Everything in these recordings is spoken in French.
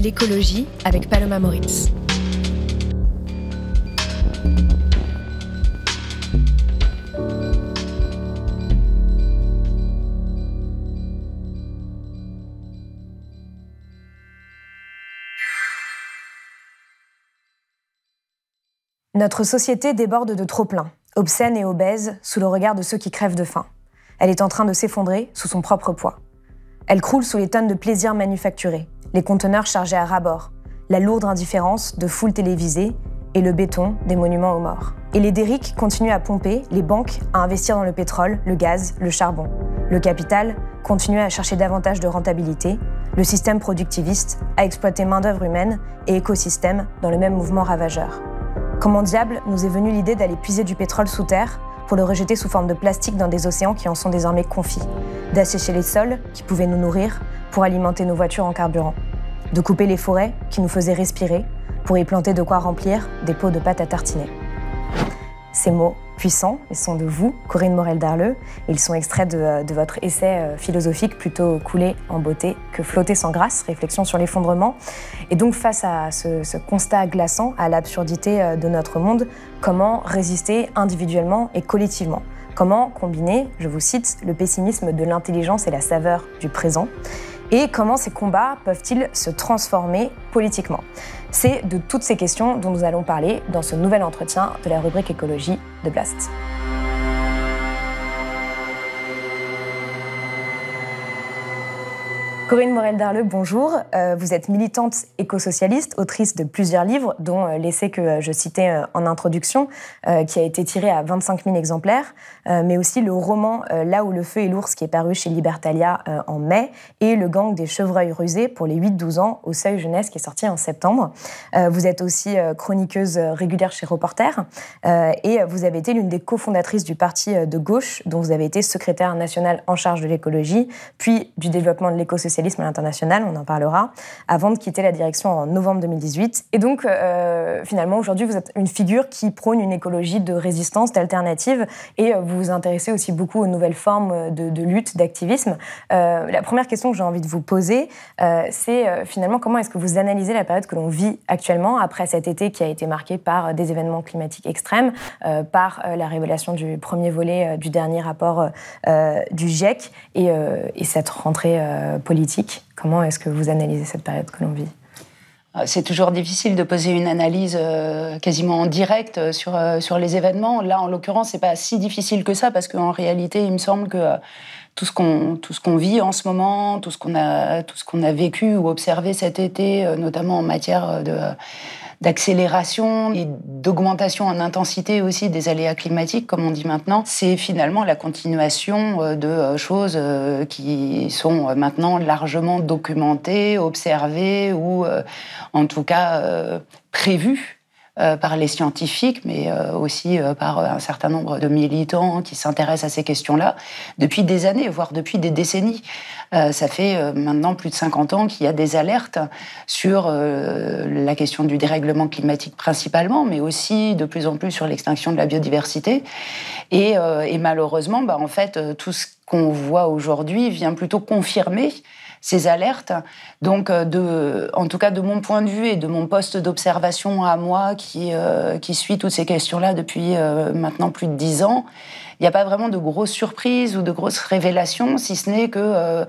l'écologie avec Paloma Moritz. Notre société déborde de trop-plein, obscène et obèse, sous le regard de ceux qui crèvent de faim. Elle est en train de s'effondrer sous son propre poids. Elle croule sous les tonnes de plaisirs manufacturés, les conteneurs chargés à ras-bord, la lourde indifférence de foules télévisées et le béton des monuments aux morts. Et les dériques continuent à pomper, les banques à investir dans le pétrole, le gaz, le charbon. Le capital continue à chercher davantage de rentabilité, le système productiviste à exploiter main-d'œuvre humaine et écosystème dans le même mouvement ravageur. Comment diable nous est venue l'idée d'aller puiser du pétrole sous terre pour le rejeter sous forme de plastique dans des océans qui en sont désormais confis, d'assécher les sols qui pouvaient nous nourrir pour alimenter nos voitures en carburant, de couper les forêts qui nous faisaient respirer pour y planter de quoi remplir des pots de pâte à tartiner. Ces mots puissants, ils sont de vous, Corinne Morel-Darleux. Ils sont extraits de, de, votre essai euh, philosophique plutôt coulé en beauté que flotter sans grâce, réflexion sur l'effondrement. Et donc face à ce, ce constat glaçant, à l'absurdité euh, de notre monde, comment résister individuellement et collectivement? Comment combiner, je vous cite, le pessimisme de l'intelligence et la saveur du présent? Et comment ces combats peuvent-ils se transformer politiquement? C'est de toutes ces questions dont nous allons parler dans ce nouvel entretien de la rubrique écologie de Blast. Corinne Morel-Darleux, bonjour. Euh, vous êtes militante écosocialiste, autrice de plusieurs livres, dont euh, l'essai que euh, je citais en introduction, qui a été tiré à 25 000 exemplaires, mais aussi le roman Là où le feu est l'ours, qui est paru chez Libertalia en mai, et Le gang des chevreuils rusés pour les 8-12 ans au Seuil Jeunesse, qui est sorti en septembre. Vous êtes aussi chroniqueuse régulière chez Reporter, et vous avez été l'une des cofondatrices du parti de gauche, dont vous avez été secrétaire nationale en charge de l'écologie, puis du développement de l'écosocialisme à l'international, on en parlera, avant de quitter la direction en novembre 2018. Et donc, euh, finalement, aujourd'hui, vous êtes une figure qui prône une écologie de résistance, d'alternative, et euh, vous vous intéressez aussi beaucoup aux nouvelles formes de, lutte, d'activisme. Euh, la première question que j'ai envie de vous poser, c'est finalement comment est-ce que vous analysez la période que l'on vit actuellement, après cet été qui a été marqué par des événements climatiques extrêmes, par la révélation du premier volet du dernier rapport du GIEC, et cette rentrée politique? Comment est-ce que vous analysez cette période que l'on vit? Euh, c'est toujours difficile de poser une analyse euh, quasiment en direct euh, sur, les événements. Là, en l'occurrence, c'est pas si difficile que ça parce qu'en réalité, il me semble que tout ce qu'on vit en ce moment, tout ce qu'on a vécu ou observé cet été, notamment en matière de d'accélération et d'augmentation en intensité aussi des aléas climatiques, comme on dit maintenant, c'est finalement la continuation euh, de euh, choses euh, qui sont maintenant largement documentées, observées ou en tout cas prévues par les scientifiques, mais euh, aussi euh, par un certain nombre de militants qui s'intéressent à ces questions-là depuis des années, voire depuis des décennies. ça fait maintenant plus de 50 ans qu'il y a des alertes sur la question du dérèglement climatique principalement, mais aussi de plus en plus sur l'extinction de la biodiversité. Et, et malheureusement, bah, en fait, tout ce qu'on voit aujourd'hui vient plutôt confirmer ces alertes. Donc, euh, de, en tout cas, de mon point de vue et de mon poste d'observation à moi, qui, euh, qui suit toutes ces questions-là depuis euh, maintenant plus de dix ans, il n'y a pas vraiment de grosses surprises ou de grosses révélations, si ce n'est que,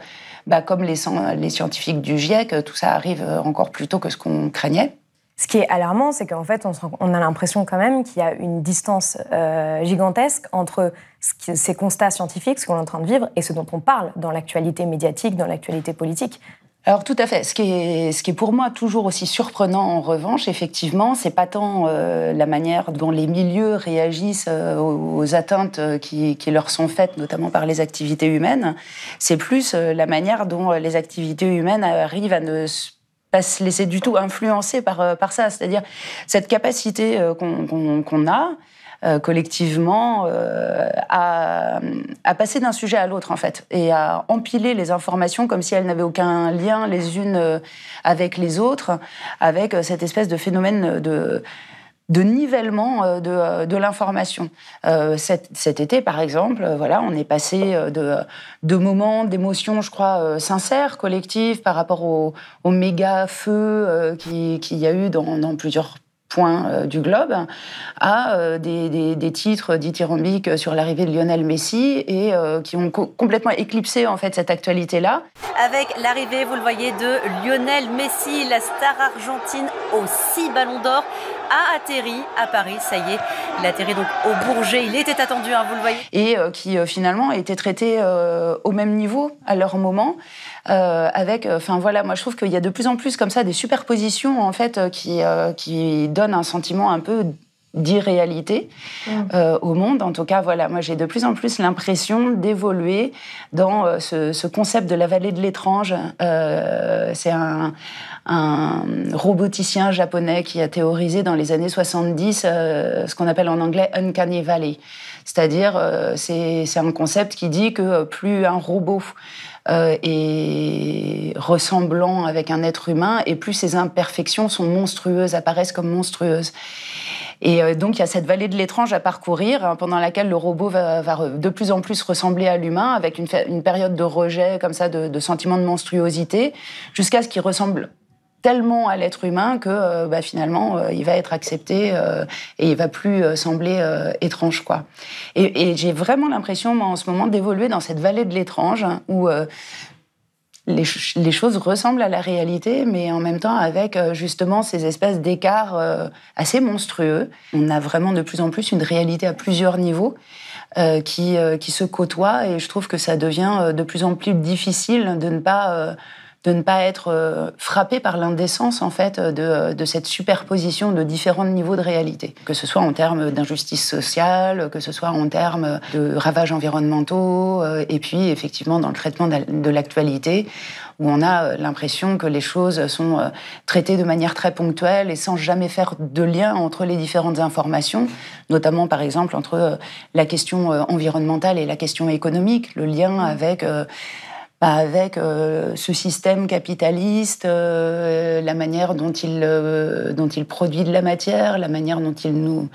bah, comme les scientifiques du GIEC, tout ça arrive encore plus tôt que ce qu'on craignait. Ce qui est alarmant, c'est qu'en fait, on, a l'impression quand même qu'il y a une distance euh, gigantesque entre ces constats scientifiques, ce qu'on est en train de vivre, et ce dont on parle dans l'actualité médiatique, dans l'actualité politique. Alors tout à fait. Ce qui est, pour moi toujours aussi surprenant en revanche, effectivement, c'est pas tant euh, la manière dont les milieux réagissent euh, aux, atteintes qui, leur sont faites, notamment par les activités humaines. C'est plus la manière dont les activités humaines arrivent à ne pas se laisser du tout influencer par, par ça. C'est-à-dire cette capacité qu'on a, collectivement à, à, passer d'un sujet à l'autre en fait et à empiler les informations comme si elles n'avaient aucun lien les unes avec les autres, avec cette espèce de phénomène de de nivellement euh, de, euh, de l'information. Euh, cet, été, par exemple, voilà, on est passé de, moments d'émotions, je crois, sincères, collectives, par rapport au, méga feu qu'il qui y a eu dans, plusieurs point euh, du globe, à euh, des, des, titres dithyrambiques sur l'arrivée de Lionel Messi et qui ont complètement éclipsé en fait cette actualité-là. Avec l'arrivée, vous le voyez, de Lionel Messi, la star argentine aux six ballons d'or, a atterri à Paris. Ça y est, il a atterri donc au Bourget. Il était attendu, hein, vous le voyez. Et qui finalement a été traité au même niveau à leur moment. Euh, avec, euh, enfin voilà, moi je trouve qu'il y a de plus en plus comme ça des superpositions en fait euh, qui, qui donnent un sentiment un peu d'irréalité mm. au monde. En tout cas, voilà, moi j'ai de plus en plus l'impression d'évoluer dans ce, concept de la vallée de l'étrange. c'est un, un, roboticien japonais qui a théorisé dans les années 70 ce qu'on appelle en anglais Uncanny Valley. C'est-à-dire, c'est un concept qui dit que plus un robot euh, et ressemblant avec un être humain, et plus ces imperfections sont monstrueuses, apparaissent comme monstrueuses. Et euh, donc, il y a cette vallée de l'étrange à parcourir, hein, pendant laquelle le robot va, de plus en plus ressembler à l'humain, avec une, période de rejet, comme ça, de, de sentiment de monstruosité, jusqu'à ce qu'il ressemble tellement à l'être humain que euh, bah, finalement euh, il va être accepté euh, et il va plus sembler étrange quoi. Et, j'ai vraiment l'impression en ce moment d'évoluer dans cette vallée de l'étrange où les, les, choses ressemblent à la réalité, mais en même temps avec justement ces espèces d'écarts assez monstrueux. On a vraiment de plus en plus une réalité à plusieurs niveaux. qui, qui se côtoient et je trouve que ça devient de plus en plus difficile de ne pas de ne pas être euh, frappé par l'indécence en fait de, de, cette superposition de différents niveaux de réalité, que ce soit en termes d'injustice sociale, que ce soit en termes de ravages environnementaux, euh, et puis effectivement dans le traitement de l'actualité, où on a euh, l'impression que les choses sont traitées de manière très ponctuelle et sans jamais faire de lien entre les différentes informations, notamment par exemple entre la question environnementale et la question économique, le lien avec bah, avec euh, ce système capitaliste, euh, la manière dont il, euh, dont il produit de la matière, la manière dont il nous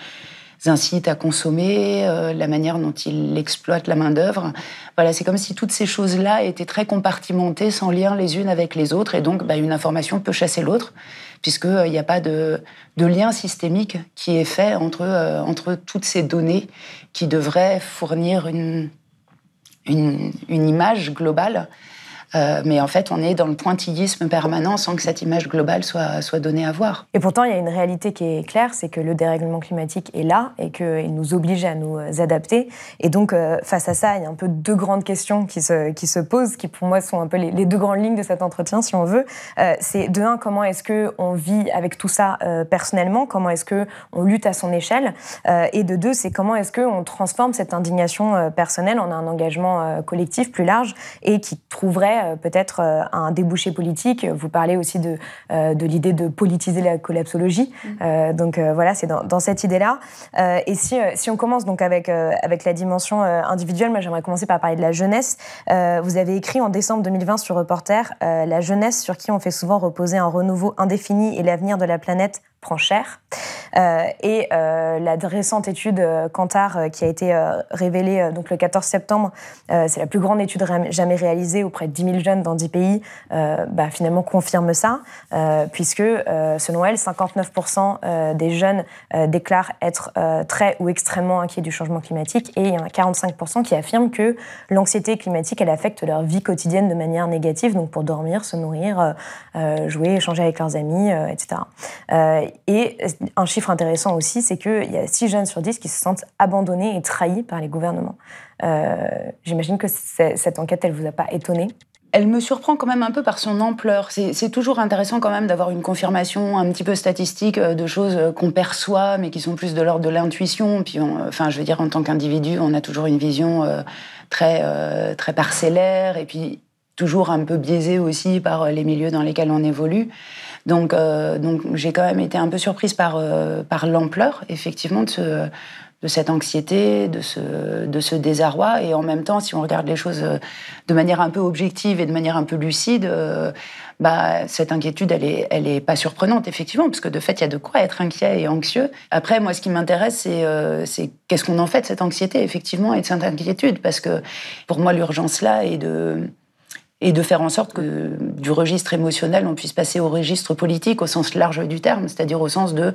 incite à consommer, la manière dont il exploite la main-d'œuvre. Voilà, c'est comme si toutes ces choses-là étaient très compartimentées, sans lien les unes avec les autres, et donc bah, une information peut chasser l'autre, puisqu'il n'y a pas de, de, lien systémique qui est fait entre, entre toutes ces données qui devraient fournir une, une, une image globale euh, mais en fait, on est dans le pointillisme permanent sans que cette image globale soit, soit donnée à voir. Et pourtant, il y a une réalité qui est claire, c'est que le dérèglement climatique est là et qu'il nous oblige à nous adapter. Et donc, euh, face à ça, il y a un peu deux grandes questions qui se, qui se posent, qui pour moi sont un peu les, deux grandes lignes de cet entretien, si on veut. Euh, c'est de un, comment est-ce qu'on vit avec tout ça personnellement? Comment est-ce qu'on lutte à son échelle? Et de deux, c'est comment est-ce qu'on transforme cette indignation personnelle en un engagement collectif plus large et qui trouverait euh, peut-être euh, un débouché politique. Vous parlez aussi de, euh, de l'idée de politiser la collapsologie. Mm. donc voilà, c'est dans, cette idée-là. et si, si on commence donc avec, avec la dimension individuelle, moi j'aimerais commencer par parler de la jeunesse. vous avez écrit en décembre 2020 sur Reporter La jeunesse sur qui on fait souvent reposer un renouveau indéfini et l'avenir de la planète prend cher. Euh, et euh, la récente étude euh, Kantar qui a été révélée donc le 14 septembre, c'est la plus grande étude jamais réalisée auprès de 10 000 jeunes dans 10 pays, bah, finalement confirme ça, puisque selon elle, 59% des jeunes déclarent être très ou extrêmement inquiets du changement climatique et il y en a 45% qui affirment que l'anxiété climatique, elle affecte leur vie quotidienne de manière négative, donc pour dormir, se nourrir, jouer, échanger avec leurs amis, etc. et un chiffre intéressant aussi, c'est qu'il y a 6 jeunes sur 10 qui se sentent abandonnés et trahis par les gouvernements. Euh, j'imagine que cette enquête, elle vous a pas étonné? Elle me surprend quand même un peu par son ampleur. C'est toujours intéressant quand même d'avoir une confirmation un petit peu statistique euh, de choses euh, qu'on perçoit, mais qui sont plus de l'ordre de l'intuition. Puis, enfin, je veux dire, en tant qu'individu, on a toujours une vision très, très parcellaire. Et puis, toujours un peu biaisé aussi par les milieux dans lesquels on évolue. Donc, donc j'ai quand même été un peu surprise par, par l'ampleur, effectivement, de ce, de cette anxiété, de ce, de ce désarroi. Et en même temps, si on regarde les choses euh, de manière un peu objective et de manière un peu lucide, euh, bah, cette inquiétude, elle est, elle est pas surprenante, effectivement, parce que de fait, il y a de quoi être inquiet et anxieux. Après, moi, ce qui m'intéresse, c'est euh, qu'est-ce qu'on en fait de cette anxiété, effectivement, et de cette inquiétude. Parce que pour moi, l'urgence là est de et de faire en sorte que du registre émotionnel, on puisse passer au registre politique au sens large du terme, c'est-à-dire au sens de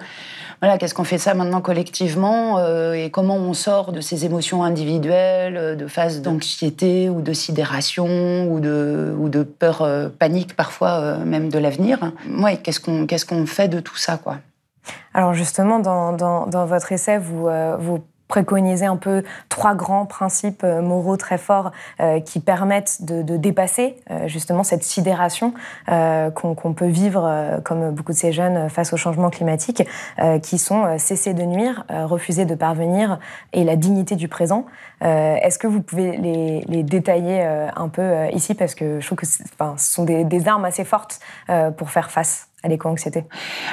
voilà, qu'est-ce qu'on fait ça maintenant collectivement euh, et comment on sort de ces émotions individuelles, euh, de phases d'anxiété ou de sidération ou de, ou de peur euh, panique parfois même de l'avenir. Ouais, qu'est-ce qu'on qu'est-ce fait de tout ça quoi? Alors justement, dans, dans, votre essai, vous, vous préconiser un peu trois grands principes euh, moraux très forts euh, qui permettent de, dépasser euh, justement cette sidération qu'on peut vivre comme beaucoup de ces jeunes face au changement climatique, qui sont cesser de nuire, refuser de parvenir et la dignité du présent. Est-ce que vous pouvez les, détailler un peu ici? Parce que je trouve que ce sont des, des, armes assez fortes pour faire face à l'éco-anxiété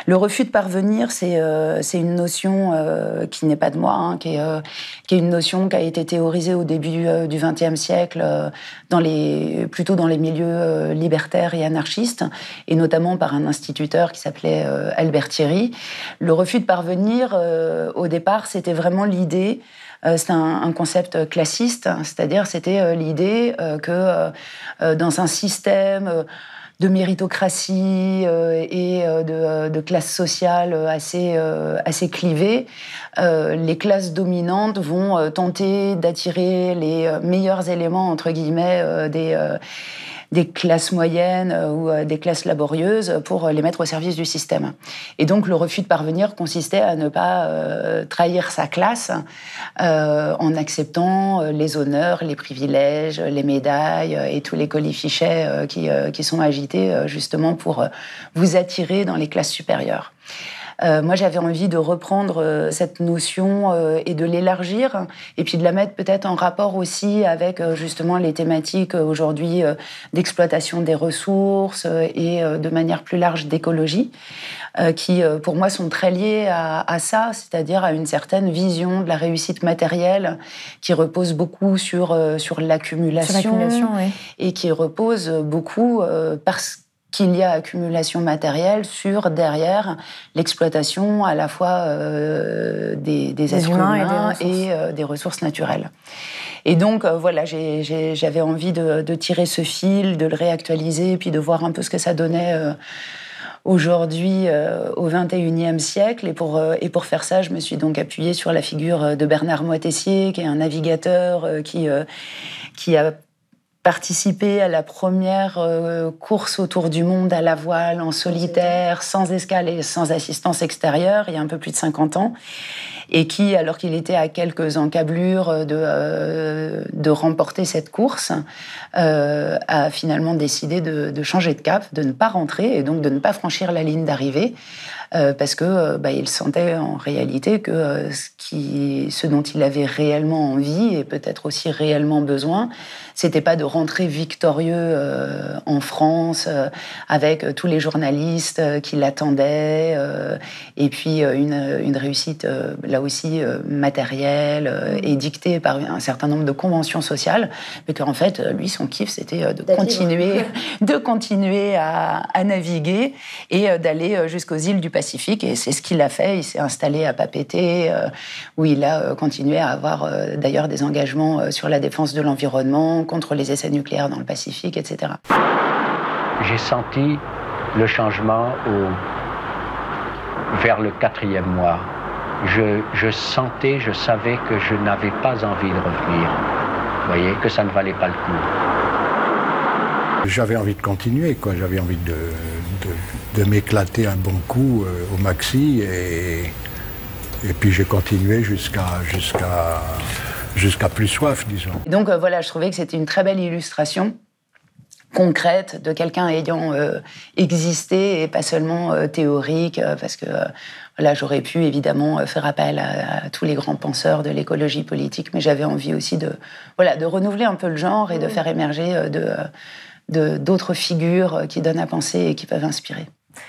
Le refus de parvenir, c'est euh, une notion euh, qui n'est pas de moi, hein, qui, est, euh, qui, est, une notion qui a été théorisée au début du XXe siècle, dans les, plutôt dans les milieux libertaires et anarchistes, et notamment par un instituteur qui s'appelait Albert Thierry. Le refus de parvenir, au départ, c'était vraiment l'idée c'est un, un, concept classiste, c'est-à-dire c'était l'idée que dans un système de méritocratie euh, et euh, de, de, classe sociale assez, euh, assez clivée, les classes dominantes vont tenter d'attirer les meilleurs éléments, entre guillemets, des des classes moyennes euh, ou euh, des classes laborieuses pour les mettre au service du système. Et donc le refus de parvenir consistait à ne pas euh, trahir sa classe en acceptant les honneurs, les privilèges, les médailles et tous les colifichets qui, qui sont agités justement pour vous attirer dans les classes supérieures. Euh, moi, j'avais envie de reprendre euh, cette notion euh, et de l'élargir, et puis de la mettre peut-être en rapport aussi avec justement les thématiques aujourd'hui d'exploitation des ressources et de manière plus large d'écologie, qui pour moi sont très liées à, ça, c'est-à-dire à une certaine vision de la réussite matérielle qui repose beaucoup sur, sur l'accumulation oui. et qui repose beaucoup parce qu'il y a accumulation matérielle sur derrière l'exploitation à la fois euh, des, êtres humains, et, euh, des, ressources. naturelles. Et donc euh, voilà, j'avais envie de, tirer ce fil, de le réactualiser, et puis de voir un peu ce que ça donnait. Aujourd'hui, au XXIe siècle, et pour, et pour faire ça, je me suis donc appuyée sur la figure de Bernard Moitessier, qui est un navigateur qui, qui a participé à la première euh, course autour du monde à la voile, en solitaire, sans escale et sans assistance extérieure, il y a un peu plus de 50 ans, et qui, alors qu'il était à quelques encablures de, euh, de remporter cette course, euh, a finalement décidé de, changer de cap, de ne pas rentrer et donc de ne pas franchir la ligne d'arrivée, euh, parce que euh, bah, il sentait en réalité que euh, ce dont il avait réellement envie et peut-être aussi réellement besoin, c'était pas de rentrer victorieux en France avec tous les journalistes qui l'attendaient et puis une, une réussite là aussi matérielle et dictée par un certain nombre de conventions sociales, mais qu'en fait lui son kiff c'était de continuer, de continuer à, à naviguer et d'aller jusqu'aux îles du Pacifique. Et c'est ce qu'il a fait. Il s'est installé à euh, où il a euh, continué à avoir euh, d'ailleurs des engagements sur la défense de l'environnement, contre les essais nucléaires dans le Pacifique, etc. J'ai senti le changement vers le quatrième mois. Je, je, sentais, je savais que je n'avais pas envie de revenir. Vous voyez, que ça ne valait pas le coup. J'avais envie de continuer, quoi. J'avais envie de, de, m'éclater un bon coup euh, au maxi et, et puis j'ai continué jusqu'à jusqu'à jusqu'à plus soif, disons. donc euh, voilà, je trouvais que c'était une très belle illustration concrète de quelqu'un ayant euh, existé et pas seulement théorique, parce que voilà, j'aurais pu évidemment faire appel à, tous les grands penseurs de l'écologie politique, mais j'avais envie aussi de, voilà, de renouveler un peu le genre et de faire émerger de, d'autres figures qui donnent à penser et qui peuvent inspirer.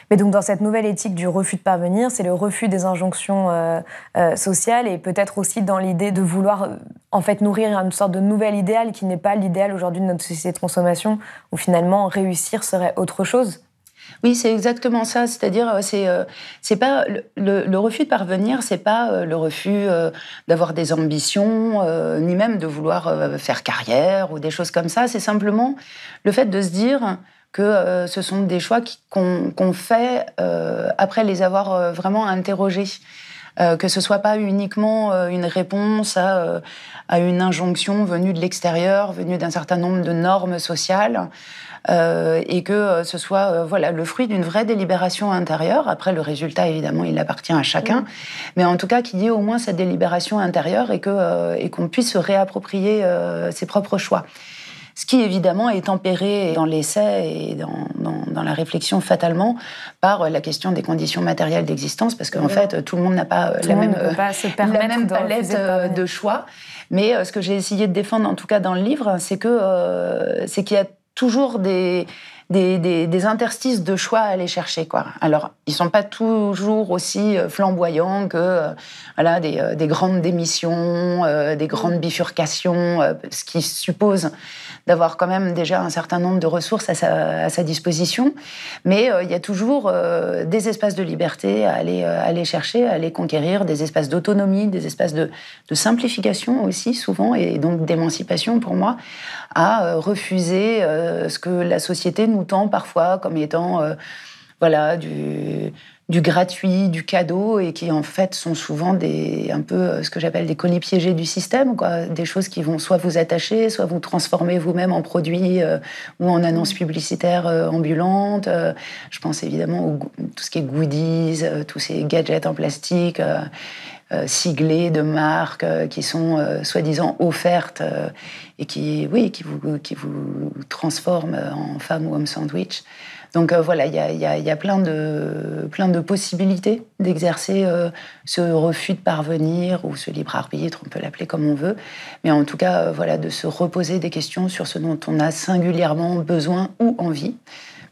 Mais donc dans cette nouvelle éthique du refus de parvenir, c'est le refus des injonctions euh, euh, sociales et peut-être aussi dans l'idée de vouloir euh, en fait nourrir une sorte de nouvel idéal qui n'est pas l'idéal aujourd'hui de notre société de consommation où finalement réussir serait autre chose. Oui, c'est exactement ça. C'est-à-dire, c'est pas le, refus de parvenir, c'est pas le refus d'avoir des ambitions, ni même de vouloir faire carrière ou des choses comme ça. C'est simplement le fait de se dire que euh, ce sont des choix qu'on fait euh, après les avoir euh, vraiment interrogés. que ce soit pas uniquement une réponse à, à une injonction venue de l'extérieur, venue d'un certain nombre de normes sociales, et que ce soit voilà le fruit d'une vraie délibération intérieure. Après, le résultat, évidemment, il appartient à chacun, mais en tout cas, qu'il y ait au moins cette délibération intérieure et que et qu'on puisse se réapproprier ses propres choix qui évidemment est tempéré dans l'essai et dans, dans, la réflexion fatalement par la question des conditions matérielles d'existence, parce qu'en fait, tout le monde n'a pas, la, même, la même palette euh, de choix. Mais euh, ce que j'ai essayé de défendre, en tout cas dans le livre, c'est que euh, c'est qu'il y a toujours des, des, des, interstices de choix à aller chercher. Quoi. Alors, ils sont pas toujours aussi flamboyants que voilà, des, des grandes démissions, des grandes bifurcations, ce qui suppose d'avoir quand même déjà un certain nombre de ressources à sa, disposition. Mais euh, il y a toujours euh, des espaces de liberté à aller, euh, aller chercher, à aller conquérir, des espaces d'autonomie, des espaces de, simplification aussi, souvent, et donc d'émancipation pour moi, à refuser ce que la société nous tend parfois comme étant voilà, du, du gratuit, du cadeau, et qui en fait sont souvent des, un peu euh, ce que j'appelle des colis piégés du système, quoi. des choses qui vont soit vous attacher, soit vous transformer vous-même en produit euh, ou en annonce publicitaire euh, ambulante. je pense évidemment à tout ce qui est goodies, tous ces gadgets en plastique. siglés de marques qui sont soi-disant offertes et qui, oui, qui vous, qui vous transforment en femme ou homme sandwich. Donc euh, voilà, il y a, plein, de, plein de possibilités d'exercer euh, ce refus de parvenir ou ce libre arbitre, on peut l'appeler comme on veut, mais en tout cas, euh, voilà, de se reposer des questions sur ce dont on a singulièrement besoin ou envie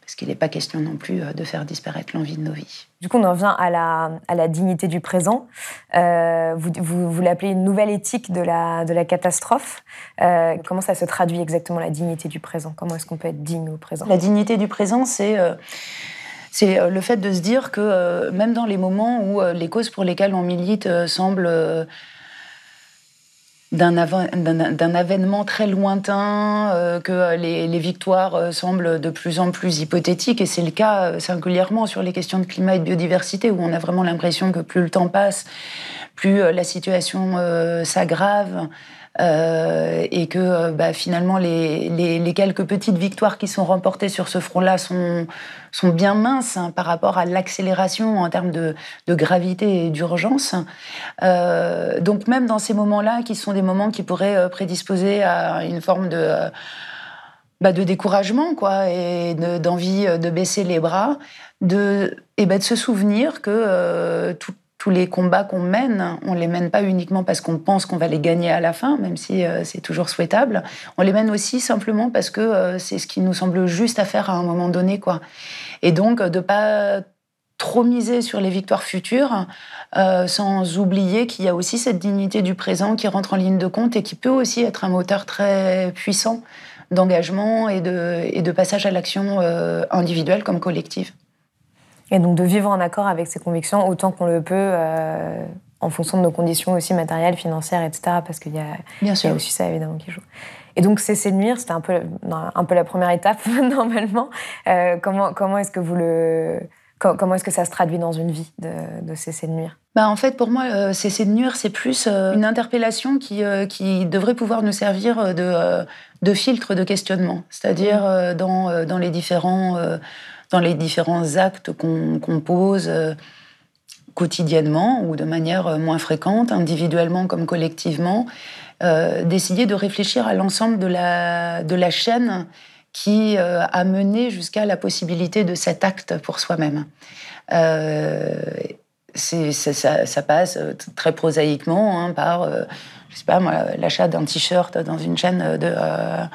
parce qu'il n'est pas question non plus euh, de faire disparaître l'envie de nos vies. Du coup, on en vient à la, à la dignité du présent. Euh, vous, vous, l'appelez une nouvelle éthique de la, de la catastrophe. Euh, comment ça se traduit exactement la dignité du présent? Comment est-ce qu'on peut être digne au présent? La dignité du présent, c'est... c'est le fait de se dire que même dans les moments où les causes pour lesquelles on milite semblent d'un avènement très lointain, euh, que les, victoires euh, semblent de plus en plus hypothétiques, et c'est le cas euh, singulièrement sur les questions de climat et de biodiversité, où on a vraiment l'impression que plus le temps passe, plus la situation s'aggrave. Euh, et que euh, bah, finalement les, quelques petites victoires qui sont remportées sur ce front-là sont, sont bien minces hein, par rapport à l'accélération en termes de, gravité et d'urgence. Euh, donc même dans ces moments-là, qui sont des moments qui pourraient prédisposer à une forme de... Bah, de découragement quoi et d'envie de, baisser les bras de et bah, de se souvenir que tout, tous les combats qu'on mène, on les mène pas uniquement parce qu'on pense qu'on va les gagner à la fin, même si euh, c'est toujours souhaitable. On les mène aussi simplement parce que euh, c'est ce qui nous semble juste à faire à un moment donné, quoi. Et donc de pas trop miser sur les victoires futures, euh, sans oublier qu'il y a aussi cette dignité du présent qui rentre en ligne de compte et qui peut aussi être un moteur très puissant d'engagement et de, et de passage à l'action individuelle comme collective. Et donc de vivre en accord avec ses convictions autant qu'on le peut, euh, en fonction de nos conditions aussi matérielles, financières, etc. Parce qu'il y, a, aussi ça évidemment qui joue. Et donc cesser de nuire, c'était un peu, un peu la première étape normalement. Euh, comment comment est-ce que vous le Comment est-ce que ça se traduit dans une vie de, cesser de nuire? Bah en fait, pour moi, euh, cesser de nuire, c'est plus une interpellation qui, qui devrait pouvoir nous servir de, de filtre de questionnement. C'est-à-dire mmh. dans, dans les différents dans les différents actes qu'on pose euh, quotidiennement ou de manière euh, moins fréquente, individuellement comme collectivement, euh, d'essayer de réfléchir à l'ensemble de la, de la chaîne qui a mené jusqu'à la possibilité de cet acte pour soi-même. ça, ça, passe très prosaïquement hein, par je sais pas moi, l'achat d'un t-shirt dans une chaîne de, euh,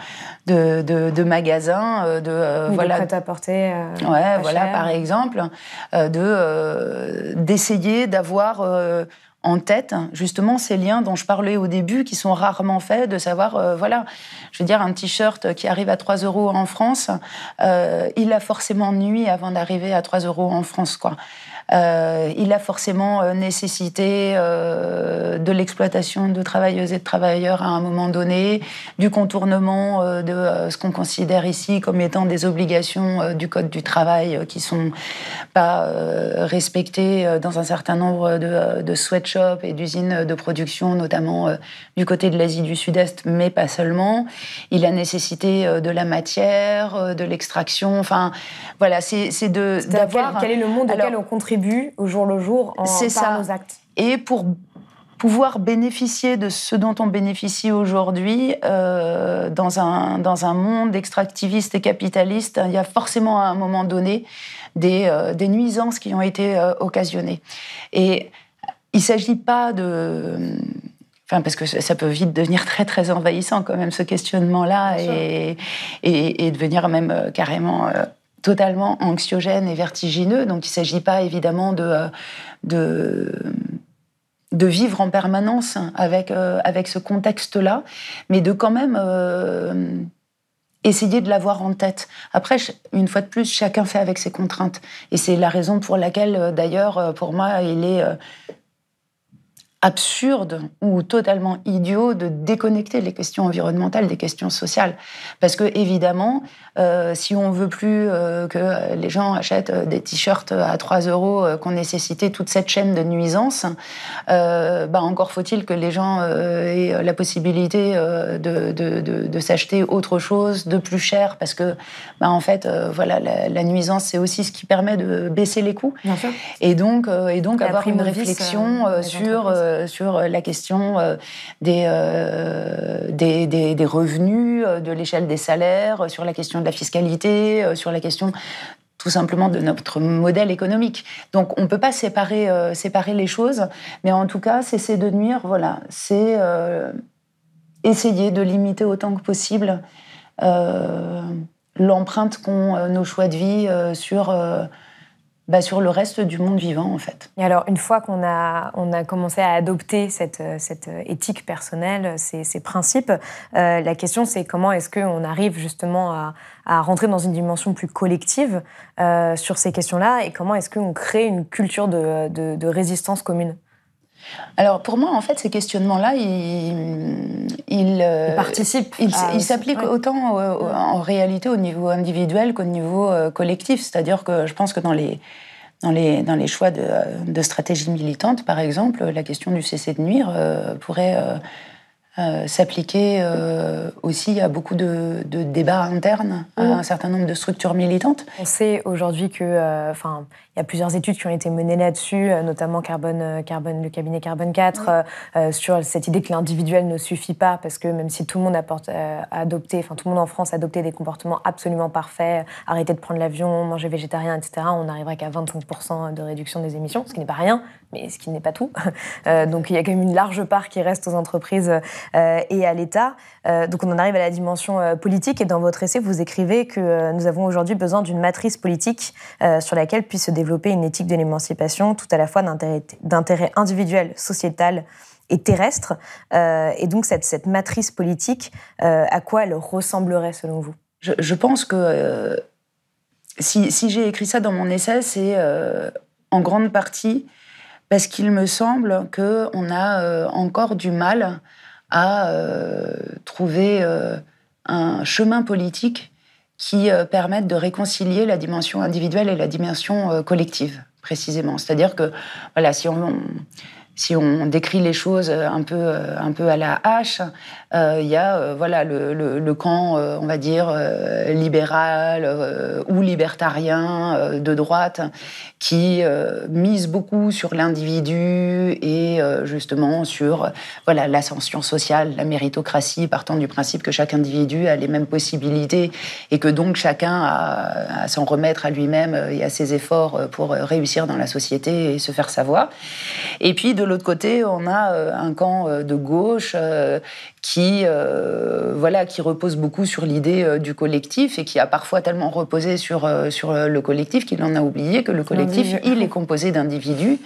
de, de, de, magasins, euh, de euh, voilà, prêt à porter. ouais, voilà, par exemple, de d'essayer d'avoir en tête justement ces liens dont je parlais au début, qui sont rarement faits, de savoir, voilà, je veux dire, un t-shirt qui arrive à 3 euros en France, il a forcément nuit avant d'arriver à 3 euros en France, quoi. Euh, il a forcément euh, nécessité euh, de l'exploitation de travailleuses et de travailleurs à un moment donné, du contournement de ce qu'on considère ici comme étant des obligations du Code du travail qui sont pas respectées dans un certain nombre de, de sweatshops et d'usines de production, notamment du côté de l'Asie du Sud-Est, mais pas seulement. Il a nécessité de la matière, de l'extraction. Enfin, voilà, c'est de d'avoir. Quel, est le monde auquel on contribue au jour le jour en, par ça. nos actes. Et pour pouvoir bénéficier de ce dont on bénéficie aujourd'hui euh, dans, un, dans un monde extractiviste et capitaliste, il y a forcément à un moment donné des, euh, des nuisances qui ont été euh, occasionnées. Et il ne s'agit pas de... Enfin, parce que ça peut vite devenir très très envahissant quand même ce questionnement-là et, et, et, devenir même carrément totalement anxiogène et vertigineux. Donc il ne s'agit pas évidemment de, euh, de, de, vivre en permanence avec, euh, avec ce contexte-là, mais de quand même euh, essayer de l'avoir en tête. Après, une fois de plus, chacun fait avec ses contraintes. Et c'est la raison pour laquelle, d'ailleurs, pour moi, il est absurde ou totalement idiot de déconnecter les questions environnementales des questions sociales. Parce que, évidemment, euh, si on veut plus euh, que les gens achètent euh, des t-shirts à 3 euros, qu'on nécessité toute cette chaîne de nuisances, bah encore faut-il que les gens aient la possibilité de, de, de, de s'acheter autre chose de plus cher, parce que, bah, en fait, voilà, la, nuisance, c'est aussi ce qui permet de baisser les coûs. Et donc, et donc avoir une réflexion sur euh, sur la question euh, euh, des, des, des, revenus, de l'échelle des salaires, sur la question de la fiscalité, sur la question tout simplement de notre modèle économique. Donc on ne peut pas séparer, séparer les choses, mais en tout cas, cesser de nuire, voilà, c'est essayer de limiter autant que possible l'empreinte qu'ont nos choix de vie sur bah, sur le reste du monde vivant, en fait. Et alors, une fois qu'on a, on a commencé à adopter cette, cette éthique personnelle, ces, ces principes, euh, la question c'est comment est-ce qu'on arrive justement à, à, rentrer dans une dimension plus collective euh, sur ces questions-là et comment est-ce qu'on crée une culture de, de, de résistance commune? Alors pour moi, en fait, ces questionnements-là, ils, ils, euh, participent. Ils s'appliquent autant en réalité au niveau individuel qu'au niveau euh, collectif. C'est-à-dire que je pense que dans les, dans les, dans les choix de, de stratégie militante, par exemple, la question du cesser de nuire euh, pourrait euh, s'appliquer aussi à beaucoup de, débats internes à mmh. un certain nombre de structures militantes. On sait aujourd'hui que, y a plusieurs études qui ont été menées là-dessus, notamment Carbone, Carbone, le cabinet Carbone 4, sur cette idée que l'individuel ne suffit pas, parce que même si tout le monde a adopté, enfin tout le monde en France a adopté des comportements absolument parfaits, arrêter de prendre l'avion, manger végétarien, etc., on n'arriverait qu'à 25% de réduction des émissions, ce qui n'est pas rien, mais ce qui n'est pas tout. donc il y a quand même une large part qui reste aux entreprises euh, et à l'État. Euh, donc on en arrive à la dimension euh, politique et dans votre essai, vous écrivez que nous avons aujourd'hui besoin d'une matrice politique sur laquelle puisse se développer une éthique de l'émancipation, tout à la fois d'intérêt individuel, sociétal et terrestre. et donc cette, matrice politique, à quoi elle ressemblerait selon vous? Je, pense que si, si j'ai écrit ça dans mon essai, c'est en grande partie parce qu'il me semble qu'on a encore du mal à euh, trouver euh, un chemin politique qui euh, permette de réconcilier la dimension individuelle et la dimension collective, précisément. C'est-à-dire que, voilà, si on, si on décrit les choses un peu, un peu à la hache, il y a voilà, le, le, camp, on va dire, libéral ou libertarien de droite qui mise beaucoup sur l'individu et justement sur voilà, l'ascension sociale, la méritocratie, partant du principe que chaque individu a les mêmes possibilités et que donc chacun a à s'en remettre à lui-même et à ses efforts pour réussir dans la société et se faire savoir. Et puis de l'autre côté, on a euh, un camp euh, de gauche euh, qui, voilà, qui repose beaucoup sur l'idée du collectif et qui a parfois tellement reposé sur, sur le collectif qu'il en a oublié que le collectif, il est composé d'individus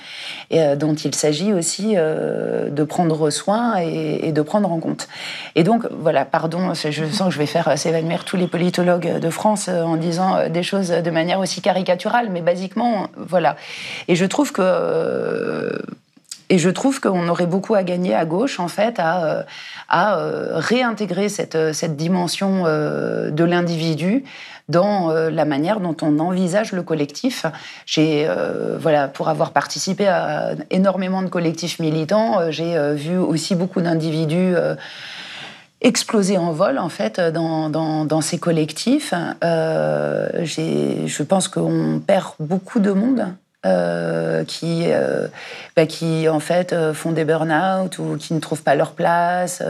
et, dont il s'agit aussi de prendre soin et, de prendre en compte. Et donc, voilà, pardon, je sens que je vais faire s'évanouir tous les politologues de France en disant des choses de manière aussi caricaturale, mais basiquement, voilà. Et je trouve que et je trouve qu'on aurait beaucoup à gagner à gauche, en fait, à, euh, euh, réintégrer cette, euh, cette dimension de l'individu dans la manière dont on envisage le collectif. J'ai, voilà, pour avoir participé à énormément de collectifs militants, j'ai vu aussi beaucoup d'individus exploser en vol en fait dans, dans, dans ces collectifs. je pense qu'on perd beaucoup de monde euh, qui, euh, bah, qui en fait euh, font des burn-out ou qui ne trouvent pas leur place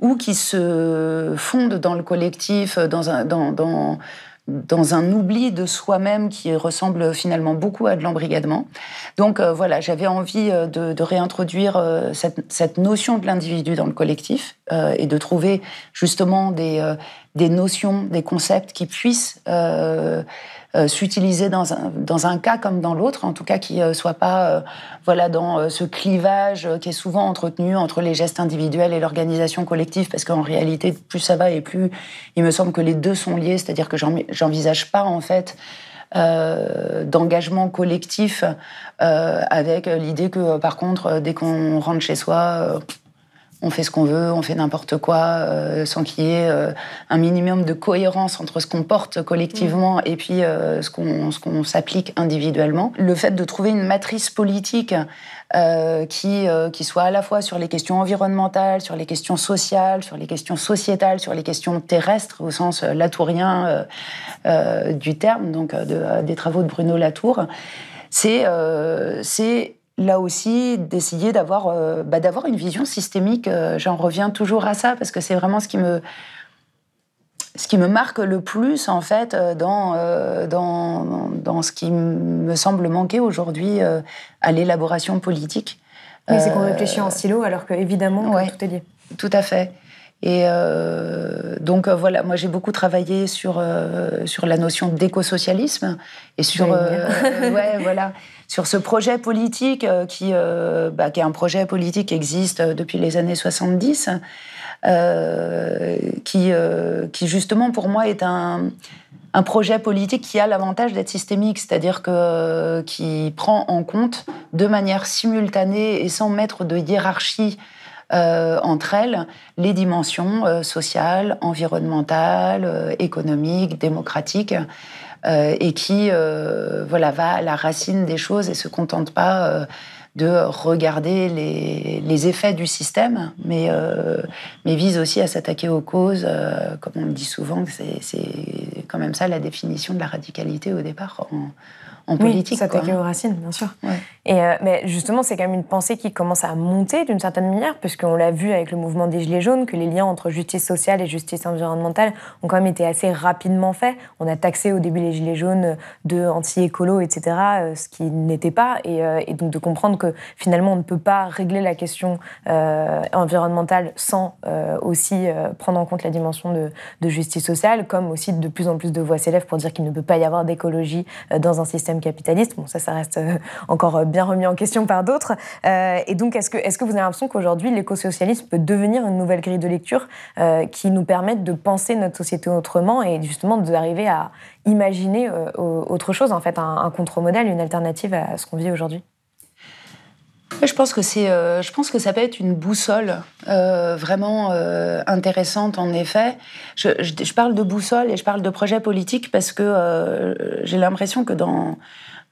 ou qui se fondent dans le collectif, dans un, dans, dans, un oubli de soi-même qui ressemble finalement beaucoup à de l'embrigadement. Donc voilà, j'avais envie de, réintroduire cette, notion de l'individu dans le collectif et de trouver justement des notions, des concepts qui puissent euh, s'utiliser dans un, dans un cas comme dans l'autre, en tout cas qui ne euh, soit pas euh, voilà, dans ce clivage qui est souvent entretenu entre les gestes individuels et l'organisation collective, parce qu'en réalité, plus ça va et plus il me semble que les deux sont liés, c'est-à-dire que j'envisage pas en fait euh, d'engagement collectif euh, avec l'idée que par contre dès qu'on rentre chez soi on fait ce qu'on veut, on fait n'importe quoi, euh, sans qu'il y ait euh, un minimum de cohérence entre ce qu'on porte collectivement mm. et puis euh, ce qu'on s'applique individuellement. Le fait de trouver une matrice politique qui, qui soit à la fois sur les questions environnementales, sur les questions sociales, sur les questions sociétales, sur les questions terrestres au sens latourien du terme, donc des travaux de Bruno Latour, c'est là aussi d'essayer d'avoir euh, bah, d'avoir une vision systémique. Euh, j'en reviens toujours à ça parce que c'est vraiment ce qui me ce qui me marque le plus en fait euh, dans, dans, dans ce qui me semble manquer aujourd'hui à l'élaboration politique. Oui, c'est qu'on réfléchit en silo alors que évidemment tout est lié. Tout à fait. Et donc voilà, moi j'ai beaucoup travaillé sur, sur la notion d'écosocialisme et sur ouais, voilà sur ce projet politique euh, qui, euh, bah, qui est un projet politique qui existe euh, depuis les années 70, qui, qui justement pour moi est un, un projet politique qui a l'avantage d'être systémique, c'est-à-dire que qui prend en compte de manière simultanée et sans mettre de hiérarchie entre elles les dimensions sociales, environnementales, économiques, démocratiques. Euh, et qui euh, voilà, va à la racine des choses et se contente pas euh, de regarder les, les, effets du système, mais, mais vise aussi à s'attaquer aux causes, comme on le dit souvent, c'est quand même ça la définition de la radicalité au départ politique. S'attaquer aux racines, bien sûr. Et mais justement, c'est quand même une pensée qui commence à monter d'une certaine manière, puisqu'on l'a vu avec le mouvement des Gilets jaunes, que les liens entre justice sociale et justice environnementale ont quand même été assez rapidement faits. On a taxé au début les Gilets jaunes de anti-écolo, etc., ce qui n'était pas. Et, et, donc de comprendre que finalement, on ne peut pas régler la question environnementale sans aussi prendre en compte la dimension de, de, justice sociale, comme aussi de plus en plus de voix s'élèvent pour dire qu'il ne peut pas y avoir d'écologie dans un système capitaliste. Bon, ça, ça reste encore bien remis en question par d'autres. Euh, et donc, est-ce que, est que vous avez l'impression qu'aujourd'hui, l'écosocialisme peut devenir une nouvelle grille de lecture euh, qui nous permette de penser notre société autrement et justement d'arriver à imaginer euh, autre chose, en fait, un, contre-modèle, une alternative à ce qu'on vit aujourd'hui? Je pense que c'est, je pense que ça peut être une boussole vraiment intéressante en effet. Je, parle de boussole et je parle de projet politique parce que j'ai l'impression que dans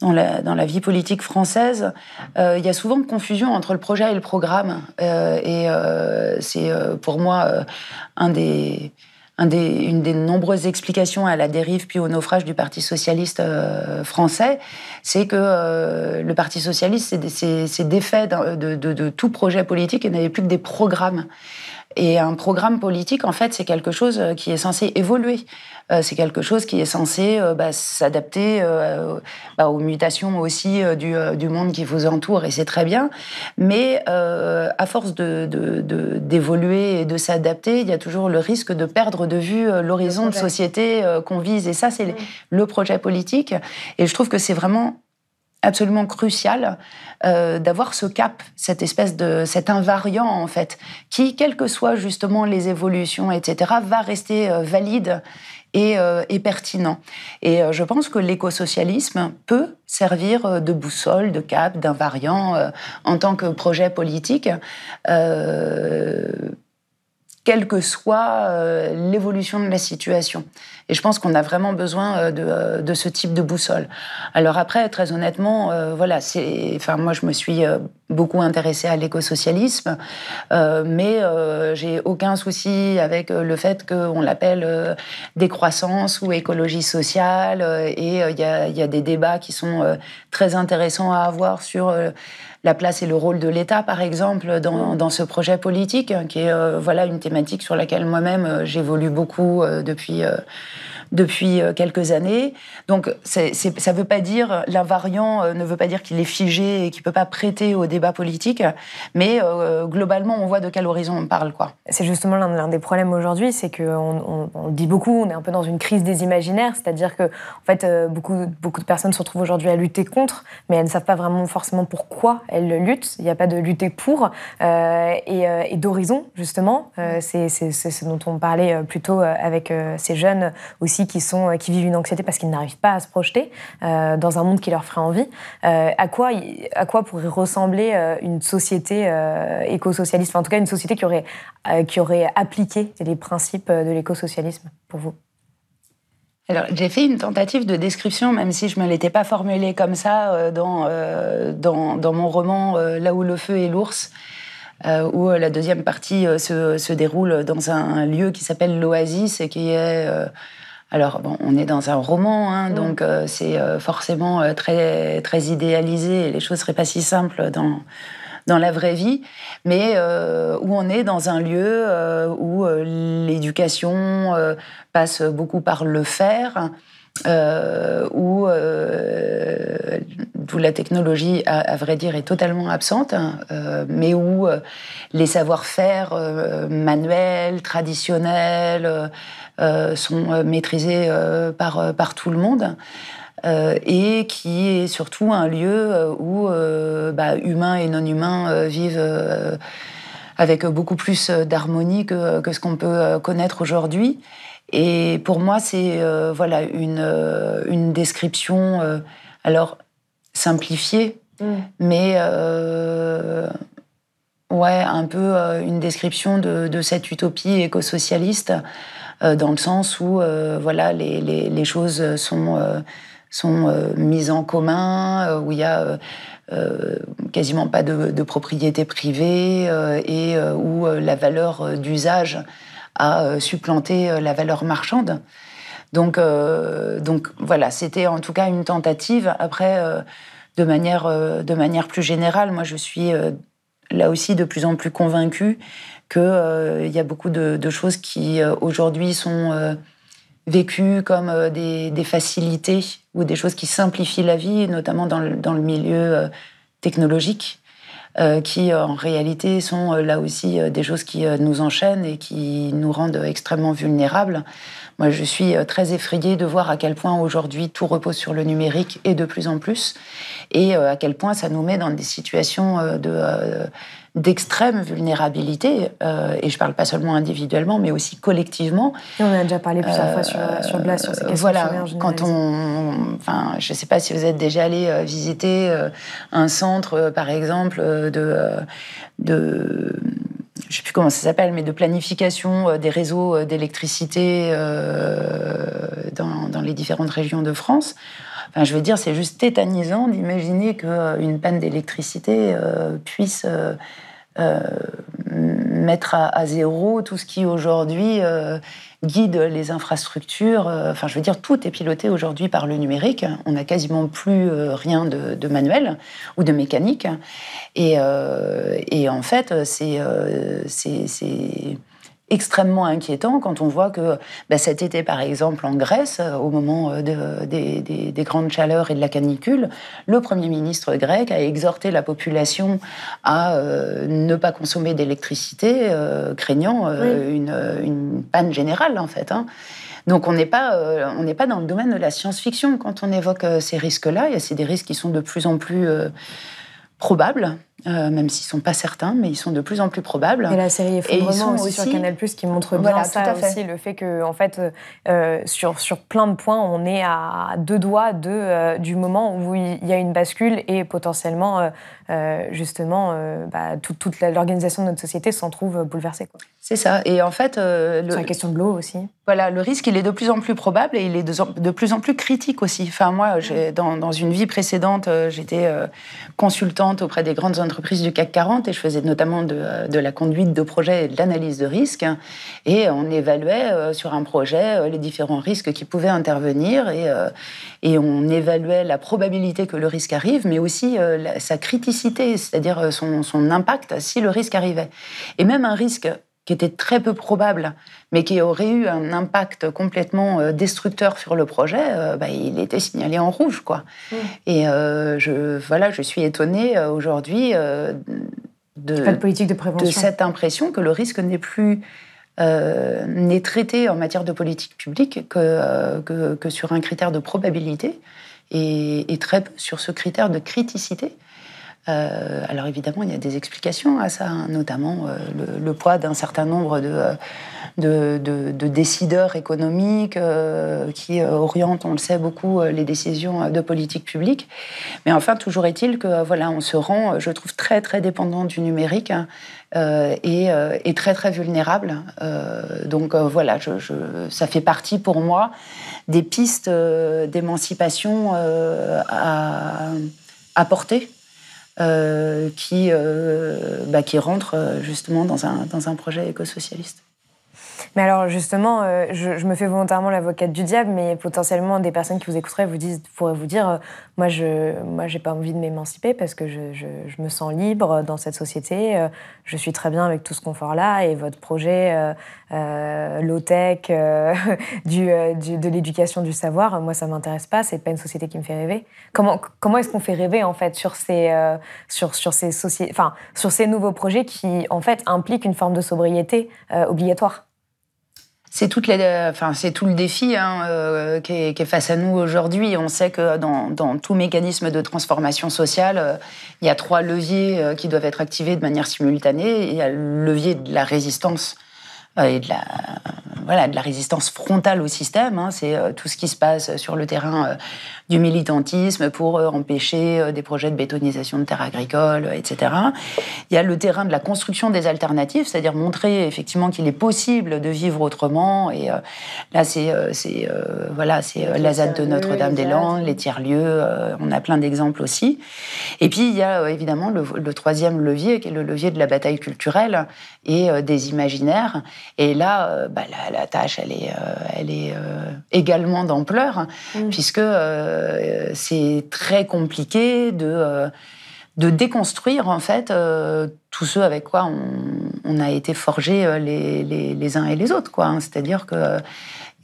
la, dans la vie politique française, il y a souvent confusion entre le projet et le programme. et c'est pour moi un des une des nombreuses explications à la dérive puis au naufrage du Parti socialiste euh, français, c'est que euh, le Parti socialiste s'est défait de, de, tout projet politique et n'avait plus que des programmes. Et un programme politique, en fait, c'est quelque chose euh, qui est censé évoluer. Euh, c'est quelque chose qui est censé euh, bah, s'adapter bah, aux mutations aussi du, monde qui vous entoure, et c'est très bien. Mais à force d'évoluer de, et de s'adapter, il y a toujours le risque de perdre de vue l'horizon de société qu'on vise. Et ça, c'est le projet politique. Et je trouve que c'est vraiment absolument crucial euh, d'avoir ce cap, cette espèce de cet invariant en fait, qui, quelles que soient justement les évolutions, etc., va rester euh, valide et, euh, et, pertinent. Et je pense que l'écosocialisme peut servir de boussole, de cap, d'invariant en tant que projet politique quelle que soit euh, l'évolution de la situation. Et je pense qu'on a vraiment besoin euh, euh, de, ce type de boussole. Alors après, très honnêtement, voilà, enfin moi je me suis beaucoup intéressée à l'écosocialisme, mais j'ai aucun souci avec le fait qu'on l'appelle décroissance ou écologie sociale. et il y, a, des débats qui sont très intéressants à avoir sur la place et le rôle de l'État, par exemple, dans, dans, ce projet politique, qui est euh, voilà une thématique sur laquelle moi-même euh, j'évolue beaucoup euh, depuis depuis euh, quelques années. Donc ça ne veut pas dire, l'invariant euh, ne veut pas dire qu'il est figé et qu'il ne peut pas prêter au débat politique, mais euh, globalement, on voit de quel horizon on parle. quoi. C'est justement l'un des problèmes aujourd'hui, c'est qu'on on, dit beaucoup, on est un peu dans une crise des imaginaires, c'est-à-dire que en fait, beaucoup, beaucoup de personnes se retrouvent aujourd'hui à lutter contre, mais elles ne savent pas vraiment forcément pourquoi elles luttent. Il n'y a pas de lutter pour et, et d'horizon, justement. c'est ce dont on parlait plutôt avec ces jeunes aussi qui, sont, euh, qui vivent une anxiété parce qu'ils n'arrivent pas à se projeter euh, dans un monde qui leur ferait envie. Euh, à, quoi, à quoi pourrait ressembler une société éco-socialiste, enfin, en tout cas une société qui aurait, qui aurait appliqué les principes de l'éco-socialisme pour vous alors, j'ai fait une tentative de description, même si je ne me l'étais pas formulée comme ça, dans, dans, dans, mon roman Là où le feu et l'ours, où la deuxième partie se, se, déroule dans un lieu qui s'appelle l'Oasis et qui est alors, bon, on est dans un roman, hein, donc euh, c'est euh, forcément euh, très, très idéalisé et les choses seraient pas si simples dans, dans la vraie vie, mais où on est dans un lieu où l'éducation passe beaucoup par le faire, où, la technologie, à, vrai dire, est totalement absente, hein, mais où les savoir-faire manuels, traditionnels, sont euh, maîtrisés euh, par, par tout le monde. et qui est surtout un lieu où bah, humains et non humains vivent avec beaucoup plus d'harmonie que, que, ce qu'on peut connaître aujourd'hui. Et pour moi, c'est voilà une, une description, alors simplifiée, mm. mais ouais, un peu une description de, de cette utopie éco-socialiste euh, dans le sens où euh, voilà, les, les, choses sont, euh, sont mises en commun, où il y a quasiment pas de, de propriété privée et où la valeur d'usage a supplanté la valeur marchande. Donc, donc voilà, c'était en tout cas une tentative. Après, de, manière, de manière plus générale, moi je suis là aussi de plus en plus convaincue qu'il euh, y a beaucoup de, choses qui euh, aujourd'hui sont euh, vécues comme des, facilités ou des choses qui simplifient la vie, notamment dans le, milieu technologique. qui en réalité sont là aussi des choses qui nous enchaînent et qui nous rendent extrêmement vulnérables. Moi, je suis très effrayée de voir à quel point aujourd'hui tout repose sur le numérique et de plus en plus, et à quel point ça nous met dans des situations de d'extrême vulnérabilité, euh, et je ne parle pas seulement individuellement, mais aussi collectivement. on a déjà parlé plusieurs fois sur, euh, sur Blas, sur ces questions Voilà, quand on... Enfin, je ne sais pas si vous êtes déjà allé euh, visiter un centre, par exemple, de... de je ne sais plus comment ça s'appelle, mais de planification des réseaux d'électricité dans, dans, les différentes régions de France. Enfin, je veux dire, c'est juste tétanisant d'imaginer qu'une panne d'électricité puisse mettre à, zéro tout ce qui aujourd'hui guide les infrastructures. Enfin, je veux dire, tout est piloté aujourd'hui par le numérique. On n'a quasiment plus rien de, manuel ou de mécanique. Et, et en fait, c'est extrêmement inquiétant quand on voit que bah, cet été, par exemple, en Grèce, euh, au moment euh, de, des, grandes chaleurs et de la canicule, le Premier ministre grec a exhorté la population à euh, ne pas consommer d'électricité, craignant une, panne générale, en fait. Hein. Donc on n'est pas, on n'est pas dans le domaine de la science-fiction quand on évoque ces risques-là. C'est des risques qui sont de plus en plus probables. Euh, même s'ils sont pas certains, mais ils sont de plus en plus probables. Et la série Effondrement aussi, aussi, sur Canal+, qui montre bien ça aussi, le fait que, en fait, euh, sur, sur plein de points, on est à deux doigts de, euh, du moment où il y a une bascule et potentiellement, justement, bah, toute l'organisation de notre société s'en trouve bouleversée. C'est ça. Et en fait... le... Sur la question de l'eau aussi. Voilà, le risque, il est de plus en plus probable et il est de, plus en plus critique aussi. Enfin, moi, dans, dans, une vie précédente, j'étais consultante auprès des grandes entreprises du CAC 40 et je faisais notamment de, de la conduite de projets et de l'analyse de risques. Et on évaluait euh, sur un projet euh, les différents risques qui pouvaient intervenir et, euh, et on évaluait la probabilité que le risque arrive, mais aussi sa criticité, c'est-à-dire son, son impact si le risque arrivait. Et même un risque qui était très peu probable, mais qui aurait eu un impact complètement destructeur sur le projet, bah, il était signalé en rouge, quoi. Mmh. Et je, voilà, je suis étonnée aujourd'hui de, cette impression que le risque n'est plus n'est traité en matière de politique publique que, que, sur un critère de probabilité et, et, très peu sur ce critère de criticité. Euh, alors évidemment, il y a des explications à ça, hein, notamment euh, le, poids d'un certain nombre de, euh, de, décideurs économiques qui orientent, on le sait beaucoup, les décisions de politique publique. Mais enfin, toujours est-il que voilà, on se rend, je trouve, très très dépendant du numérique. Hein, et, très très vulnérable. donc voilà, ça fait partie pour moi des pistes d'émancipation à, à porter euh, qui, euh, bah, qui rentre euh, justement dans un, dans un projet éco-socialiste. Mais alors justement, euh, je, me fais volontairement l'avocate du diable, mais potentiellement des personnes qui vous écouteraient pourraient vous dire, euh, moi je, moi j'ai pas envie de m'émanciper parce que je, je, me sens libre dans cette société, euh, je suis très bien avec tout ce confort là et votre projet low tech, du, du, de l'éducation du savoir, moi ça m'intéresse pas, c'est pas une société qui me fait rêver. Comment comment est-ce qu'on fait rêver en fait sur ces sur sur ces enfin sur ces nouveaux projets qui en fait impliquent une forme de sobriété obligatoire? C'est toute c'est tout le défi hein, euh, qui, est, face à nous aujourd'hui. On sait que dans, tout mécanisme de transformation sociale, euh, il y a trois leviers euh, qui doivent être activés de manière simultanée. Il y a le levier de la résistance et de la, voilà, de la résistance frontale au système. Hein. C'est tout ce qui se passe sur le terrain du militantisme pour euh, empêcher euh, des projets de bétonisation de terres agricoles, etc. Il y a le terrain de la construction des alternatives, c'est-à-dire montrer effectivement qu'il est possible de vivre autrement. Et euh, là, c'est c'est voilà, c'est la ZAD de Notre-Dame-des-Landes, les tiers-lieux. on a plein d'exemples aussi. Et puis il y a évidemment le, troisième levier, qui est le levier de la bataille culturelle et des imaginaires. Et là, bah, la, tâche, elle est, elle est également d'ampleur, mmh. puisque euh, c'est très compliqué de, euh, de déconstruire en fait euh, tous ceux avec quoi on, a été forgés les, les, uns et les autres. Quoi. Hein. C'est-à-dire que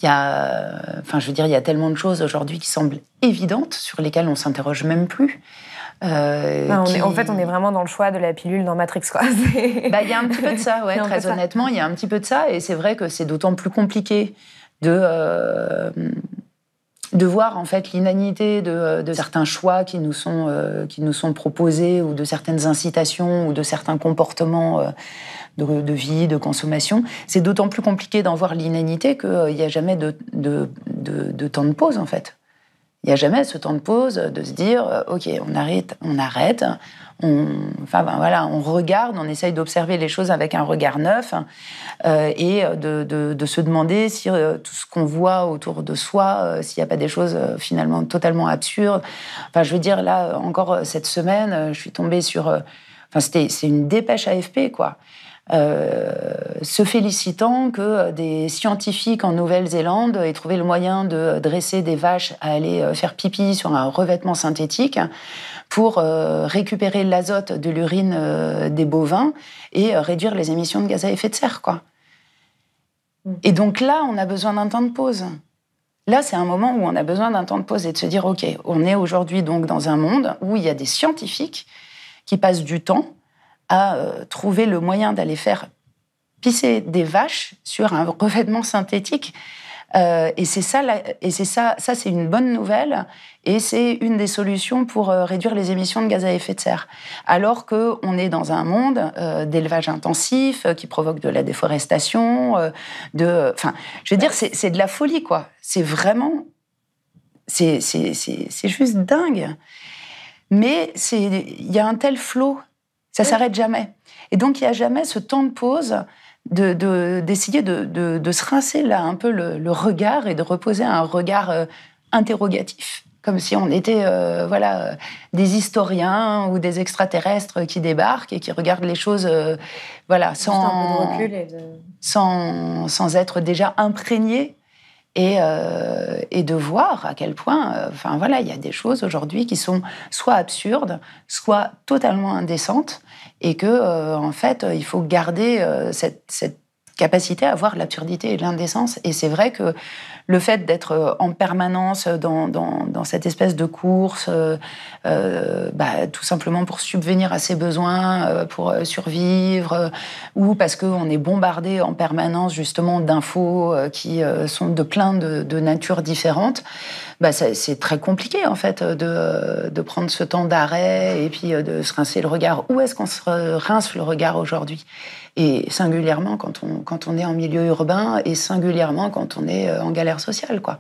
il y a, enfin, je veux dire, il y a tellement de choses aujourd'hui qui semblent évidentes, sur lesquelles on s'interroge même plus. En fait, on est vraiment dans le choix de la pilule dans Matrix. Bah, il y a un petit peu de ça, ouais, très honnêtement, il y a un petit peu de ça, et c'est vrai que c'est d'autant plus compliqué de, de voir en fait l'inanité de, certains choix qui nous sont euh, qui nous sont proposés ou de certaines incitations ou de certains comportements euh, de, vie, de consommation. C'est d'autant plus compliqué d'en voir l'inanité qu'il n'y a jamais de, de, temps de pause en fait. Il n'y a jamais ce temps de pause de se dire, ok, on arrête, on arrête, enfin ben voilà, on regarde, on essaye d'observer les choses avec un regard neuf euh, et de, se demander si euh, tout ce qu'on voit autour de soi, euh, s'il n'y a pas des choses finalement totalement absurdes. Enfin, je veux dire là encore cette semaine, je suis tombée sur, enfin c'était c'est une dépêche AFP quoi. Se félicitant que des scientifiques en Nouvelle-Zélande aient trouvé le moyen de dresser des vaches à aller faire pipi sur un revêtement synthétique pour euh, récupérer l'azote de l'urine euh, des bovins et euh, réduire les émissions de gaz à effet de serre. Quoi. Mm. Et donc là, on a besoin d'un temps de pause. Là, c'est un moment où on a besoin d'un temps de pause et de se dire, OK, on est aujourd'hui donc dans un monde où il y a des scientifiques qui passent du temps à trouver le moyen d'aller faire pisser des vaches sur un revêtement synthétique euh, et c'est ça, et c'est ça, ça c'est une bonne nouvelle, et c'est une des solutions pour euh, réduire les émissions de gaz à effet de serre. Alors que on est dans un monde euh, d'élevage intensif qui provoque de la déforestation, de, enfin, je veux dire, c'est de la folie quoi. C'est vraiment, c'est c'est juste dingue. Mais c'est, il y a un tel flot, ça s'arrête jamais. Et donc il y a jamais ce temps de pause d'essayer de, de, de, se rincer là un peu le, regard et de reposer un regard euh, interrogatif, comme si on était euh, voilà des historiens ou des extraterrestres qui débarquent et qui regardent les choses euh, voilà sans, sans, sans être déjà imprégnés et, et, de voir à quel point, enfin voilà, il y a des choses aujourd'hui qui sont soit absurdes, soit totalement indécentes, et que euh, en fait il faut garder euh, cette, cette, capacité à voir l'absurdité et l'indécence. Et c'est vrai que le fait d'être euh, en permanence dans, dans, dans, cette espèce de course, euh, bah, tout simplement pour subvenir à ses besoins, pour survivre, ou parce qu'on est bombardé en permanence justement d'infos qui sont de plein de, de natures différentes, bah, c'est très compliqué en fait de, de prendre ce temps d'arrêt et puis de se rincer le regard. Où est-ce qu'on se rince le regard aujourd'hui? Et singulièrement quand on, quand on est en milieu urbain et singulièrement quand on est euh, en galère sociale, quoi.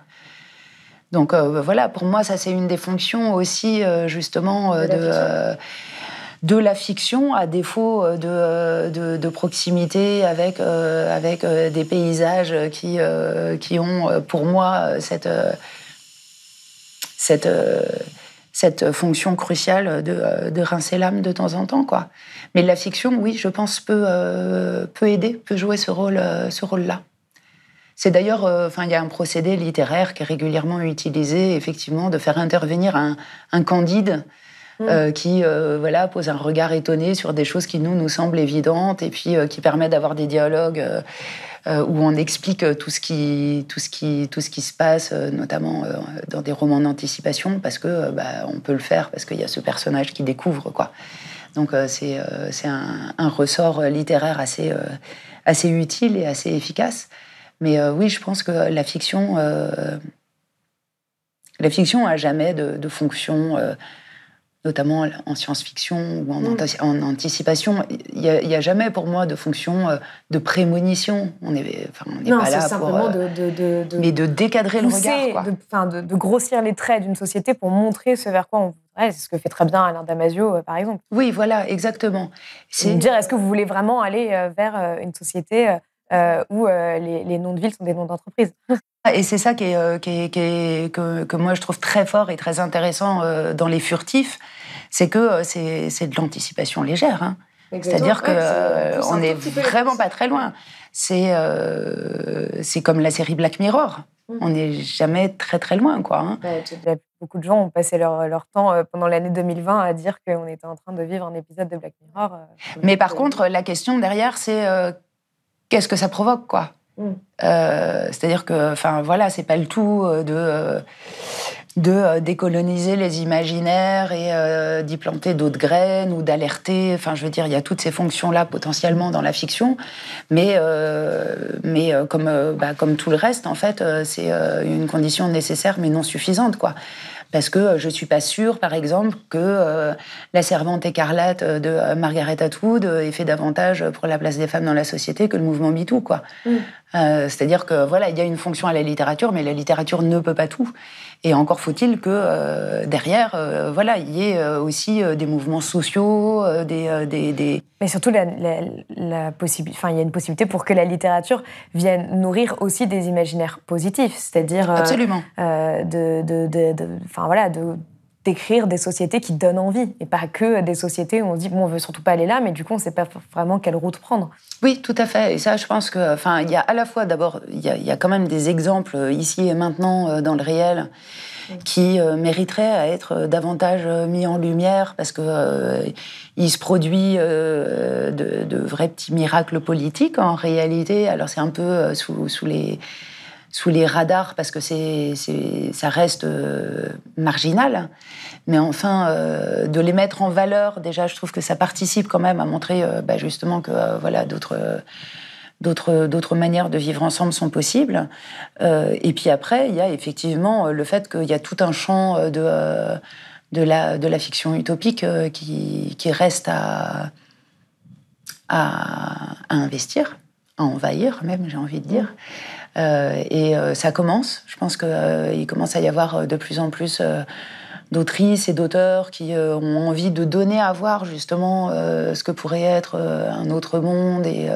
Donc euh, voilà, pour moi, ça c'est une des fonctions aussi euh, justement de, de la fiction, à défaut de, de, de proximité avec, avec des paysages qui, qui ont pour moi cette cette, euh, cette fonction cruciale de, euh, de rincer l'âme de temps en temps. Quoi. Mais la fiction, oui, je pense, peut, euh, peut aider, peut jouer ce rôle-là. Rôle c'est d'ailleurs, il y a un procédé littéraire qui est régulièrement utilisé, effectivement, de faire intervenir un, un candide mm. qui, voilà, pose un regard étonné sur des choses qui nous nous semblent évidentes et puis qui permet d'avoir des dialogues euh, où on explique euh, tout ce qui, tout ce qui, tout ce qui se passe, euh, notamment dans des romans d'anticipation, parce que bah, on peut le faire, parce qu'il y a ce personnage qui découvre, quoi. Donc c'est un, un, ressort littéraire assez, assez utile et assez efficace. Mais oui, je pense que la fiction, la fiction a jamais de fonction notamment en science-fiction ou en, mm. en, anticipation. Il n'y a, jamais pour moi de fonction euh, de prémonition. On n'est enfin, pas là simplement pour... De, de, de, mais de décadrer le regard. Quoi. De, de, grossir les traits d'une société pour montrer ce vers quoi on c'est ce que fait très bien Alain Damasio, euh, par exemple. Oui, voilà, exactement. C'est dire, est-ce que vous voulez vraiment aller euh, vers une société où les, les noms de villes sont des noms d'entreprises? Et c'est ça qui est, qui qui que, que, moi je trouve très fort et très intéressant dans les furtifs, c'est que euh, c'est de l'anticipation légère. Hein. C'est-à-dire qu'on euh, on n'est vraiment pas très loin. C'est euh, c'est comme la série Black Mirror. Mmh. On n'est jamais très très loin. Quoi, hein. beaucoup de gens ont passé leur, leur temps pendant l'année 2020 à dire qu'on était en train de vivre un épisode de Black Mirror. Mais par contre, la question derrière, c'est qu'est-ce que ça provoque quoi? Mmh. C'est-à-dire que, enfin voilà, c'est pas le tout de de euh, décoloniser les imaginaires et euh, d'y planter d'autres graines ou d'alerter. Enfin, je veux dire, il y a toutes ces fonctions-là potentiellement dans la fiction, mais, euh, mais comme, bah, comme tout le reste, en fait, c'est une condition nécessaire mais non suffisante, quoi. Parce que je suis pas sûre, par exemple, que la servante écarlate de Margaret Atwood ait fait davantage pour la place des femmes dans la société que le mouvement MeToo, quoi. Mm. C'est-à-dire que voilà, il y a une fonction à la littérature, mais la littérature ne peut pas tout. Et encore faut-il que euh, derrière, euh, voilà, il y ait euh, aussi des mouvements sociaux, des, des, Mais surtout, la, la, possibilité, enfin, il y a une possibilité pour que la littérature vienne nourrir aussi des imaginaires positifs, c'est-à-dire absolument, de, de, de, voilà, de d'écrire des sociétés qui donnent envie et pas que des sociétés où on se dit bon on veut surtout pas aller là mais du coup on sait pas vraiment quelle route prendre. Oui tout à fait. Et ça je pense que enfin il y a à la fois d'abord il y, y, a quand même des exemples ici et maintenant euh, dans le réel qui euh, mériteraient à être euh, davantage mis en lumière parce que il se produit de, de, vrais petits miracles politiques en réalité. Alors c'est un peu sous, sous les sous les radars parce que c'est, ça reste euh, marginal. Mais enfin, euh, de les mettre en valeur, déjà, je trouve que ça participe quand même à montrer euh, bah, justement que voilà, d'autres, d'autres, d'autres manières de vivre ensemble sont possibles. et puis après, il y a effectivement le fait qu'il y a tout un champ de, de, la, de la fiction utopique qui, qui reste à, à, à investir, à envahir même, j'ai envie de dire. Euh, et euh, ça commence. Je pense qu'il euh, commence à y avoir de plus en plus d'autrices et d'auteurs qui ont envie de donner à voir justement ce que pourrait être un autre monde et,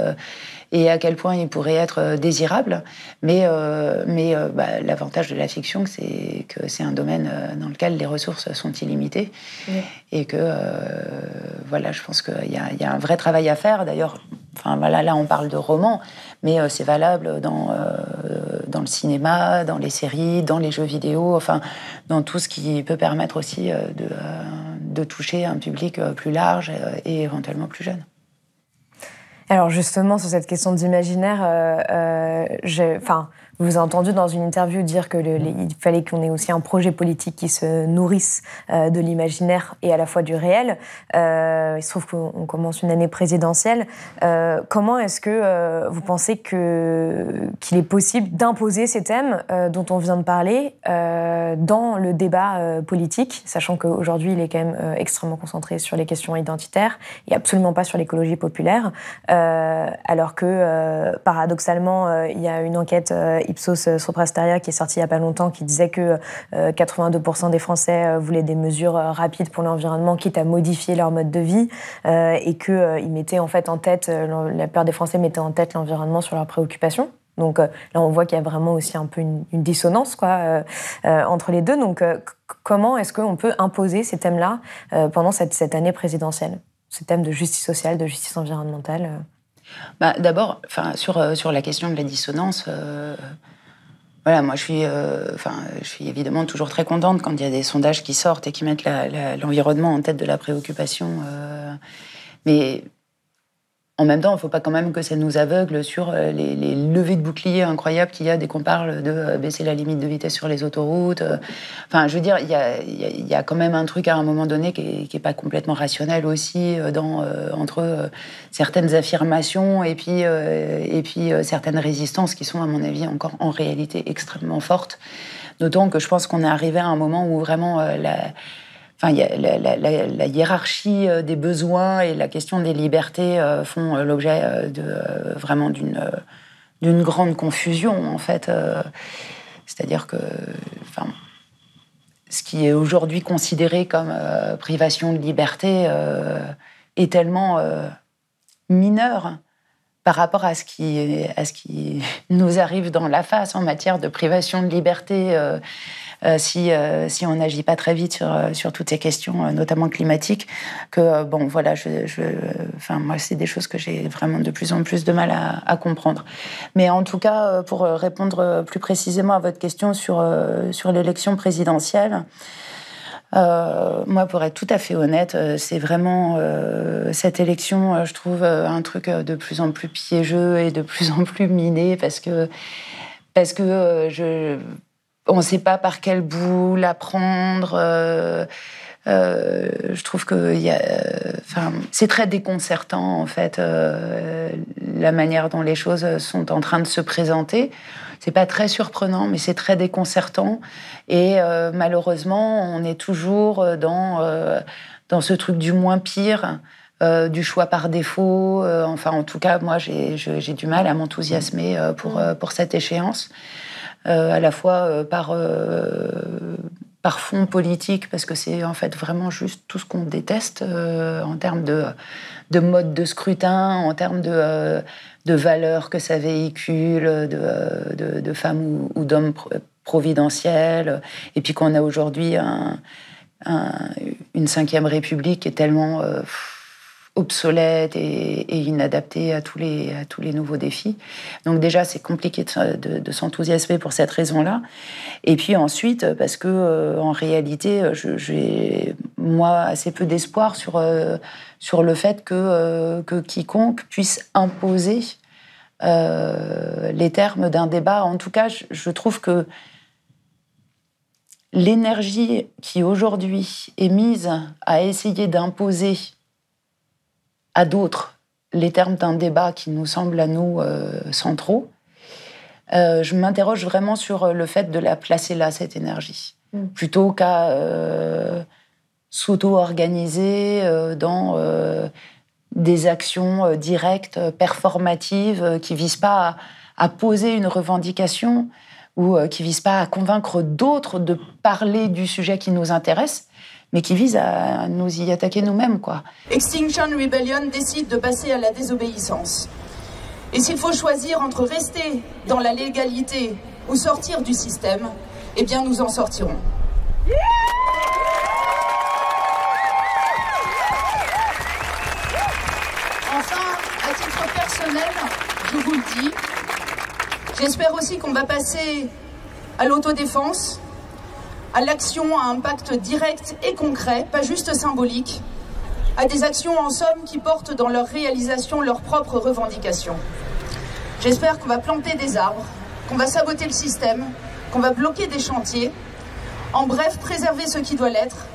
et à quel point il pourrait être désirable. Mais, mais bah, l'avantage de la fiction, c'est que c'est un domaine dans lequel les ressources sont illimitées et que voilà, je pense qu'il y, y, a un vrai travail à faire. D'ailleurs, enfin voilà, là on parle de romans, mais euh, c'est valable euh, dans cinéma, dans les séries, dans les jeux vidéo, enfin, dans tout ce qui peut permettre aussi euh, de, de toucher un public plus large et éventuellement plus jeune. Alors justement, sur cette question d'imaginaire, euh, enfin, vous avez entendu dans une interview dire qu'il fallait qu'on ait aussi un projet politique qui se nourrisse euh, de l'imaginaire et à la fois du réel. Euh, il se trouve qu'on commence une année présidentielle. Euh, comment est-ce que vous pensez qu'il est possible d'imposer ces thèmes dont on vient de parler dans le débat politique, sachant qu'aujourd'hui il est quand même extrêmement concentré sur les questions identitaires et absolument pas sur l'écologie populaire, alors que paradoxalement il y a une enquête Ipsos euh, Soprasteria qui est sorti il n'y a pas longtemps, qui disait que 82% euh, des Français euh, voulaient des mesures rapides pour l'environnement, quitte à modifier leur mode de vie, et qu'ils mettaient en fait en tête, la plupart des Français mettaient en tête l'environnement sur leurs préoccupations. Donc là, on voit qu'il y a vraiment aussi un peu une, dissonance quoi, entre les deux. Donc comment est-ce qu'on peut imposer ces thèmes-là pendant cette, cette, année présidentielle? Ces thèmes de justice sociale, de justice environnementale bah, D'abord, sur, sur la question de la dissonance, voilà, moi je suis, euh, je suis évidemment toujours très contente quand il y a des sondages qui sortent et qui mettent l'environnement en tête de la préoccupation. Euh, mais en même temps, il ne faut pas quand même que ça nous aveugle sur euh, les, levées de boucliers incroyables qu'il y a dès qu'on parle de euh, baisser la limite de vitesse sur les autoroutes. Euh. Enfin, je veux dire, il y a, quand même un truc à un moment donné qui n'est pas complètement rationnel aussi dans, entre certaines affirmations et puis, et puis certaines résistances qui sont, à mon avis, encore en réalité extrêmement fortes. D'autant que je pense qu'on est arrivé à un moment où vraiment la Enfin, la, hiérarchie euh, des besoins et la question des libertés euh, font euh, l'objet vraiment d'une grande confusion en fait. C'est-à-dire que, enfin, ce qui est aujourd'hui considéré comme privation de liberté est tellement mineur par rapport à ce, qui, nous arrive dans la face en matière de privation de liberté si, euh, si on n'agit pas très vite sur, euh, toutes ces questions, notamment climatiques, que, bon, voilà, je, enfin, moi, c'est des choses que j'ai vraiment de plus en plus de mal à, comprendre. Mais en tout cas, pour répondre plus précisément à votre question sur l'élection présidentielle, moi, pour être tout à fait honnête, c'est vraiment cette élection, je trouve un truc de plus en plus piégeux et de plus en plus miné parce que parce que je on ne sait pas par quel bout la prendre. Euh, euh, je trouve que enfin, c'est très déconcertant en fait euh, la manière dont les choses sont en train de se présenter. C'est pas très surprenant, mais c'est très déconcertant. Et malheureusement, on est toujours dans dans ce truc du moins pire. du choix par défaut. enfin, en tout cas, moi, j'ai du mal à m'enthousiasmer pour, pour cette échéance, à la fois par par fond politique, parce que c'est en fait vraiment juste tout ce qu'on déteste en termes de, de mode de scrutin, en termes de, valeurs que ça véhicule, de, de, femmes ou, d'hommes providentiels, et puis qu'on a aujourd'hui un, une cinquième république qui est tellement euh, obsolète et, inadaptée à tous, les, à tous les nouveaux défis. Donc déjà, c'est compliqué de, s'enthousiasmer pour cette raison-là. Et puis ensuite, parce que euh, en réalité, j'ai moi assez peu d'espoir sur, euh, sur le fait que, que quiconque puisse imposer les termes d'un débat. En tout cas, je trouve que l'énergie qui aujourd'hui est mise à essayer d'imposer à d'autres les termes d'un débat qui nous semble à nous euh, centraux, euh, je m'interroge vraiment sur le fait de la placer là, cette énergie, mm. plutôt qu'à euh, s'auto-organiser dans des actions directes, performatives, qui visent pas à poser une revendication, ou euh, qui vise pas à convaincre d'autres de parler du sujet qui nous intéresse, mais qui vise à nous y attaquer nous-mêmes, quoi. Extinction Rebellion décide de passer à la désobéissance. Et s'il faut choisir entre rester dans la légalité ou sortir du système, eh bien nous en sortirons. Enfin, à titre personnel, je vous le dis, J'espère aussi qu'on va passer à l'autodéfense, à l'action à impact direct et concret, pas juste symbolique, à des actions en somme qui portent dans leur réalisation leurs propres revendications. J'espère qu'on va planter des arbres, qu'on va saboter le système, qu'on va bloquer des chantiers, en bref, préserver ce qui doit l'être,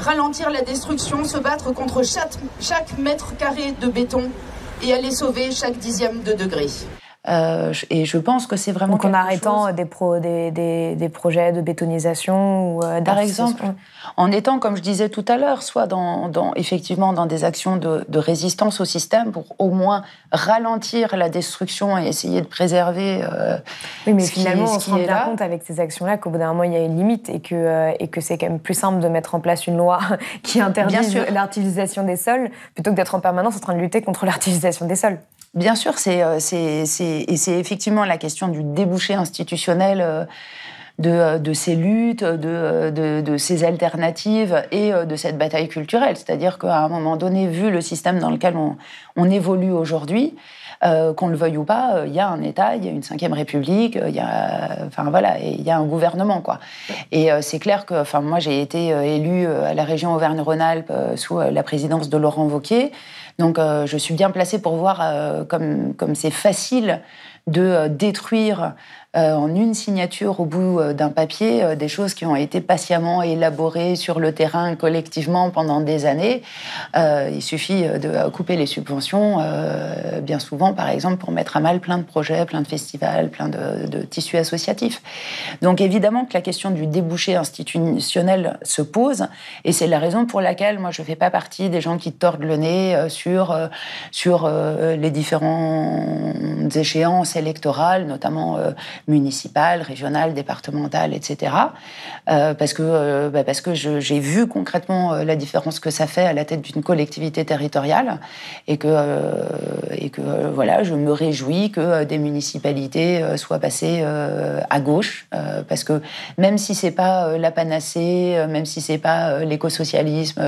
ralentir la destruction, se battre contre chaque, chaque mètre carré de béton et aller sauver chaque dixième de degré. Euh, et je pense que c'est vraiment. Donc en arrêtant des, pro, des, des, des, projets de bétonisation ou euh, Par exemple, en étant, comme je disais tout à l'heure, soit dans, dans, effectivement dans des actions de, de, résistance au système pour au moins ralentir la destruction et essayer de préserver. Euh, oui, mais finalement, on se rend bien compte avec ces actions-là qu'au bout d'un moment, il y a une limite et que, euh, et que c'est quand même plus simple de mettre en place une loi qui interdit l'artificialisation des sols plutôt que d'être en permanence en train de lutter contre l'artificialisation des sols. Bien sûr, euh, c'est effectivement la question du débouché institutionnel euh, de, euh, de ces luttes, de, de, de, ces alternatives et de cette bataille culturelle. C'est-à-dire qu'à un moment donné, vu le système dans lequel on, on évolue aujourd'hui, qu'on le veuille ou pas, il y a un État, il y a une cinquième République, il y a, enfin voilà, il y a un gouvernement quoi. Et c'est clair que, enfin moi j'ai été élu à la région Auvergne-Rhône-Alpes sous la présidence de Laurent Wauquiez. Donc euh, je suis bien placée pour voir euh, comme, c'est facile de euh, détruire en une signature au bout euh, d'un papier euh, des choses qui ont été patiemment élaborées sur le terrain collectivement pendant des années. il suffit de couper les subventions, bien souvent, par exemple, pour mettre à mal plein de projets, plein de festivals, plein de, tissus associatifs. Donc évidemment que la question du débouché institutionnel se pose, et c'est la raison pour laquelle moi je ne fais pas partie des gens qui tordent le nez sur, sur les différentes échéances électorales, notamment municipales, régionales, départementales, etc. Euh, parce que, euh, bah, que j'ai vu concrètement euh, la différence que ça fait à la tête d'une collectivité territoriale et que, et que voilà, je me réjouis que des municipalités soient passées à gauche parce que même si c'est pas la panacée, même si c'est pas l'écosocialisme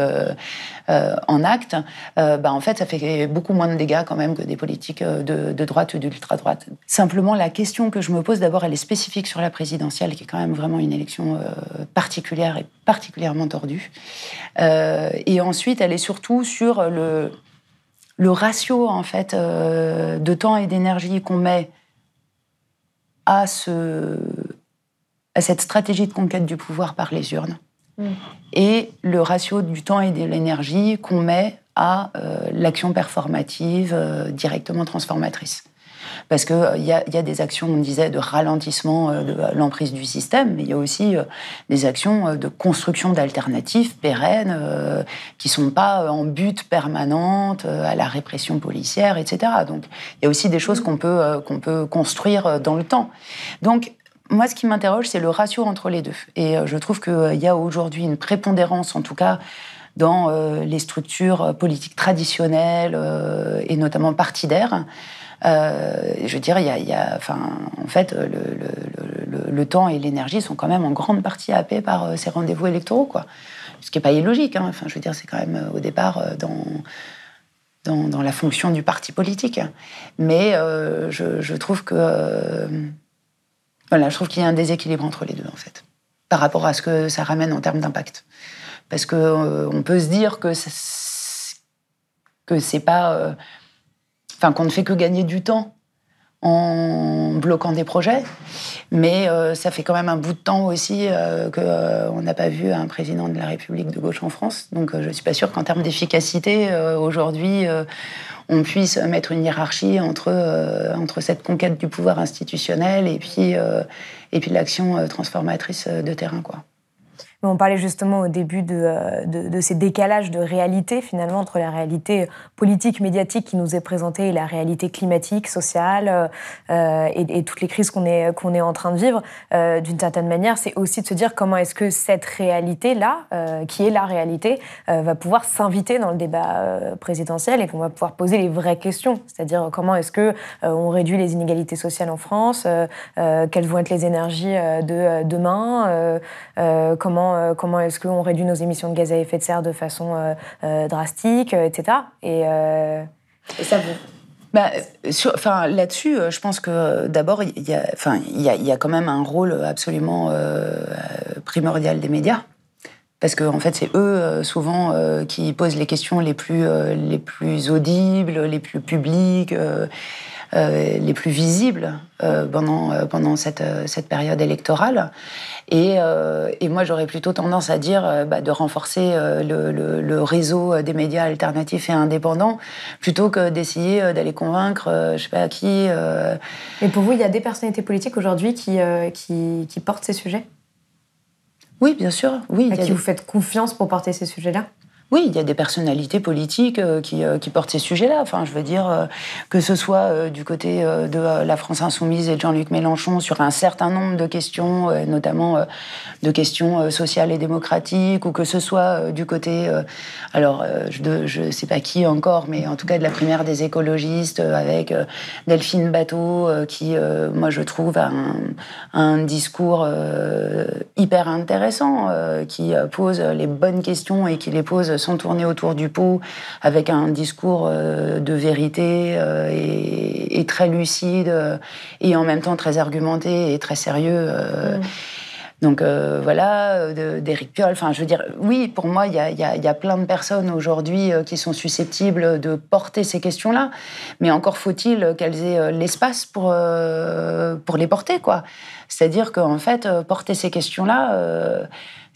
en acte, bah, en fait, ça fait beaucoup moins de dégâts quand même que des politiques de, de droite ou d'ultra-droite. Simplement, la question que je me pose d'abord, elle est spécifique sur la présidentielle, qui est quand même vraiment une élection euh, particulière et particulièrement tordue. Euh, et ensuite, elle est surtout sur le, le ratio en fait euh, de temps et d'énergie qu'on met à, ce, à cette stratégie de conquête du pouvoir par les urnes. Mm. Et le ratio du temps et de l'énergie qu'on met à l'action performative directement transformatrice. Parce qu'il il y, a, des actions, on disait, de ralentissement de l'emprise du système, mais il y a aussi des actions de construction d'alternatives pérennes qui sont pas en but permanente à la répression policière, etc. Donc il y a aussi des choses qu'on peut, qu'on peut construire dans le temps. Donc moi, ce qui m'interroge, c'est le ratio entre les deux. Et euh, je trouve qu'il euh, y a aujourd'hui une prépondérance, en tout cas, dans euh, les structures politiques traditionnelles et notamment partidaires. Je veux dire, il y a, enfin, en fait, le, temps et l'énergie sont quand même en grande partie happés par ces rendez-vous électoraux, quoi. Ce qui n'est pas illogique. Hein. Enfin, je veux dire, c'est quand même au départ dans, dans, la fonction du parti politique. Mais je, trouve que voilà, je trouve qu'il y a un déséquilibre entre les deux, en fait, par rapport à ce que ça ramène en termes d'impact. Parce qu'on euh, peut se dire que que c'est pas, euh, enfin qu'on ne fait que gagner du temps en bloquant des projets, mais euh, ça fait quand même un bout de temps aussi qu'on n'a pas vu un président de la République de gauche en France. Donc je suis pas sûre qu'en termes d'efficacité aujourd'hui on puisse mettre une hiérarchie entre, euh, entre cette conquête du pouvoir institutionnel et puis, euh, et puis l'action euh, transformatrice de terrain. Quoi. On parlait justement au début euh, de, de, ces décalages de réalité, finalement, entre la réalité politique, médiatique qui nous est présentée et la réalité climatique, sociale euh, et, toutes les crises qu'on est, est en train de vivre. Euh, d'une certaine manière, c'est aussi de se dire comment est-ce que cette réalité-là, qui est la réalité, va pouvoir s'inviter dans le débat présidentiel et qu'on va pouvoir poser les vraies questions. C'est-à-dire comment est-ce que on réduit les inégalités sociales en France, quelles vont être les énergies de demain, comment euh, comment, est-ce qu'on réduit nos émissions de gaz à effet de serre de façon euh, euh, drastique, etc. Et, ça vous bah, enfin, là-dessus, je pense que d'abord, il y, a, enfin, y, a, quand même un rôle absolument primordial des médias. Parce qu'en en fait, c'est eux, souvent, qui posent les questions les plus, les plus audibles, les plus publiques. Euh, les plus visibles euh, pendant, euh, pendant cette, cette période électorale. Et, et moi, j'aurais plutôt tendance à dire bah, de renforcer le, le, réseau des médias alternatifs et indépendants plutôt que d'essayer d'aller convaincre, je sais pas qui. Et pour vous, il y a des personnalités politiques aujourd'hui qui, qui, qui, portent ces sujets? Oui, bien sûr. Oui, à qui vous faites confiance pour porter ces sujets-là? Oui, il y a des personnalités politiques euh, qui, euh, qui, portent ces sujets-là. Enfin, je veux dire, euh, que ce soit du côté de la France Insoumise et de Jean-Luc Mélenchon sur un certain nombre de questions, notamment de questions sociales et démocratiques, ou que ce soit du côté, alors, je ne sais pas qui encore, mais en tout cas de la primaire des écologistes, avec Delphine Bateau, qui, moi, je trouve, un discours hyper intéressant, qui pose les bonnes questions et qui les pose sans tourner autour du pot, avec un discours euh, de vérité euh, et, très lucide, euh, et en même temps très argumenté et très sérieux. Mm. Donc voilà, d'Éric Piolle. Enfin, je veux dire, oui, pour moi, il y a, plein de personnes aujourd'hui qui sont susceptibles de porter ces questions-là, mais encore faut-il qu'elles aient l'espace pour, pour les porter, quoi. C'est-à-dire qu'en fait, porter ces questions-là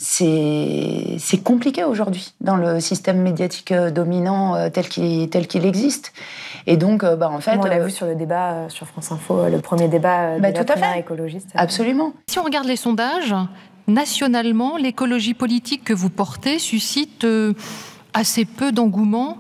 c'est compliqué aujourd'hui dans le système médiatique euh, dominant euh, tel qu'il existe. Et donc, euh, bah, en fait, on l'a vu sur le débat sur France Info, le premier débat bah, de la écologiste. Absolument. Si on regarde les sondages, nationalement, l'écologie politique que vous portez suscite assez peu d'engouement.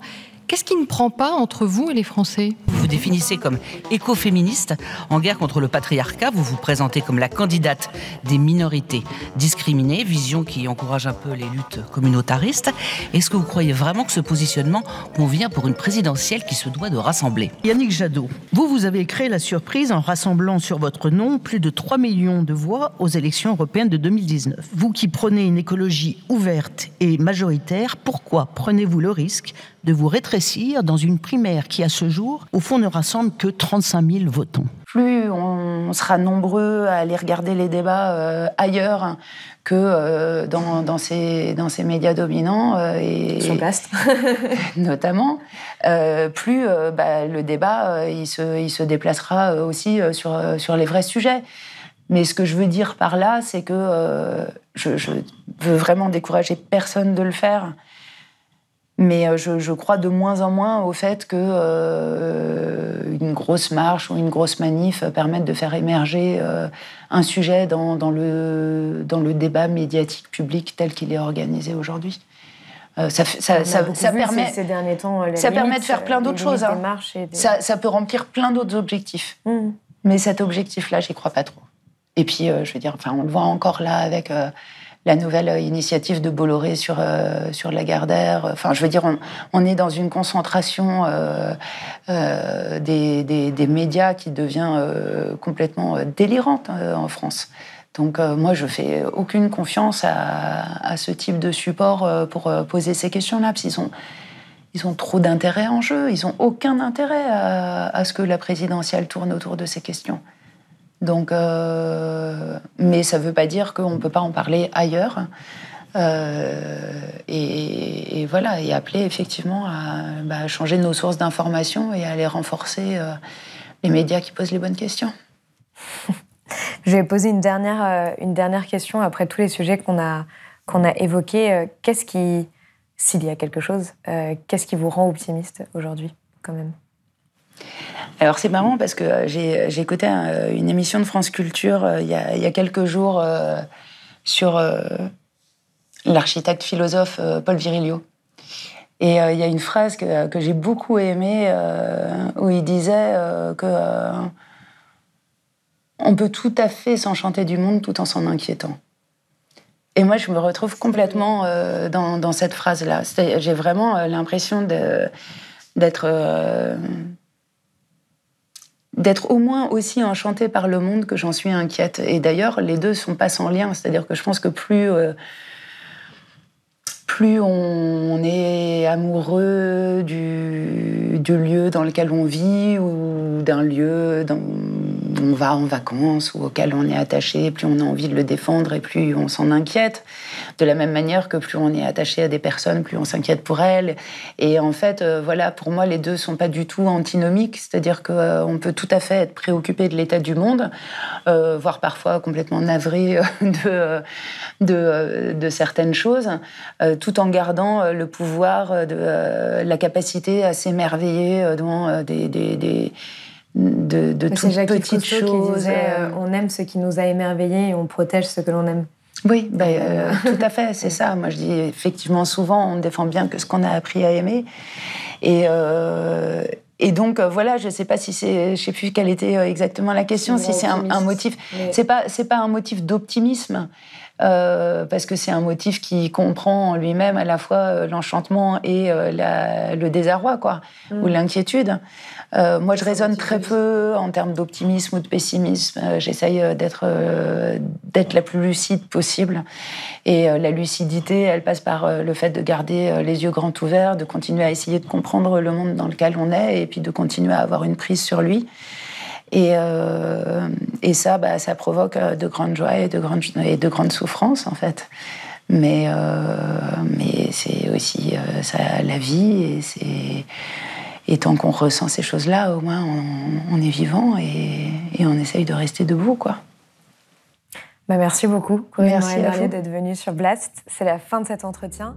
Qu'est-ce qui ne prend pas entre vous et les Français? Définissez comme écoféministe. En guerre contre le patriarcat, vous vous présentez comme la candidate des minorités discriminées, vision qui encourage un peu les luttes communautaristes. Est-ce que vous croyez vraiment que ce positionnement convient pour une présidentielle qui se doit de rassembler? Yannick Jadot, vous, vous avez créé la surprise en rassemblant sur votre nom plus de 3 millions de voix aux élections européennes de 2019. Vous qui prenez une écologie ouverte et majoritaire, pourquoi prenez-vous le risque de vous rétrécir dans une primaire qui, à ce jour, au fond, ne rassemble que 35 000 votants. Plus on sera nombreux à aller regarder les débats euh, ailleurs que euh, dans, dans, ces, dans ces médias dominants. Euh, et, Sur place. notamment, plus bah, le débat, il, se, il se déplacera aussi sur, sur les vrais sujets. Mais ce que je veux dire par là, c'est que je, je veux vraiment décourager personne de le faire Mais euh, je, crois de moins en moins au fait que euh, une grosse marche ou une grosse manif permette de faire émerger euh, un sujet dans, le, dans le débat médiatique public tel qu'il est organisé aujourd'hui. ça, permet, ces, derniers temps, ça permet de faire plein d'autres choses. Hein. Ça, peut remplir plein d'autres objectifs. Mmh. Mais cet objectif-là, j'y crois pas trop. Et puis, je veux dire, enfin, on le voit encore là avec la nouvelle euh, initiative de Bolloré sur, euh, sur Lagardère. Enfin, je veux dire, on, est dans une concentration euh, des, des, médias qui devient complètement délirante en France. Donc moi, je fais aucune confiance à, ce type de support pour poser ces questions-là, parce qu'ils ont, ils ont trop d'intérêt en jeu, ils n'ont aucun intérêt à, à, ce que la présidentielle tourne autour de ces questions. Donc, euh, mais ça ne veut pas dire qu'on ne peut pas en parler ailleurs. Euh, et, voilà, et appeler effectivement bah, à changer nos sources d'information et à aller renforcer euh, les médias qui posent les bonnes questions. Je vais poser une dernière, une dernière question après tous les sujets qu'on a, a évoqués. Qu'est-ce qui, s'il y a quelque chose, qu'est-ce qui vous rend optimiste aujourd'hui, quand même? Alors c'est marrant parce que euh, j'ai écouté une émission de France Culture euh, il y, a, quelques jours euh, sur l'architecte philosophe Paul Virilio. Et il y a une phrase que, j'ai beaucoup aimée où il disait que on peut tout à fait s'enchanter du monde tout en s'en inquiétant. Et moi, je me retrouve complètement dans, cette phrase-là. J'ai vraiment l'impression d'être d'être au moins aussi enchantée par le monde que j'en suis inquiète. Et d'ailleurs, les deux sont pas sans lien. C'est-à-dire que je pense que plus euh, on est amoureux du, lieu dans lequel on vit ou d'un lieu dans, on va en vacances ou auquel on est attaché, plus on a envie de le défendre et plus on s'en inquiète. De la même manière que plus on est attaché à des personnes, plus on s'inquiète pour elles. Et en fait, euh, voilà, pour moi, les deux sont pas du tout antinomiques. C'est-à-dire qu'on euh, peut tout à fait être préoccupé de l'état du monde, euh, voire parfois complètement navré de, de, certaines choses, tout en gardant le pouvoir, de, la capacité à s'émerveiller devant des, des de, de toutes petites choses. Euh, on aime ce qui nous a émerveillés et on protège ce que l'on aime. Oui, ben, euh, tout à fait, c'est ça. Moi, je dis effectivement, souvent, on défend bien que ce qu'on a appris à aimer. Et, euh, et donc, voilà, je ne sais pas si c'est, je sais plus quelle était exactement la question, si c'est un, motif. C'est pas, c'est pas un motif d'optimisme. Parce que c'est un motif qui comprend en lui-même à la fois l'enchantement et le désarroi, quoi, ou mm. l'inquiétude. Euh, moi, je raisonne très peu en termes d'optimisme ou de pessimisme. Euh, j'essaye euh, d'être d'être la plus lucide possible. Et la lucidité, elle passe par le fait de garder les yeux grands ouverts, de continuer à essayer de comprendre le monde dans lequel on est, et puis de continuer à avoir une prise sur lui. Et, et ça, bah, ça provoque de grandes joies et de grandes, et de grandes souffrances, en fait. Mais, mais c'est aussi ça, la vie et c'est et tant qu'on ressent ces choses-là, au moins on, est vivant et, on essaye de rester debout, quoi. Bah merci beaucoup, Corinne Merci d'être venue sur Blast. C'est la fin de cet entretien.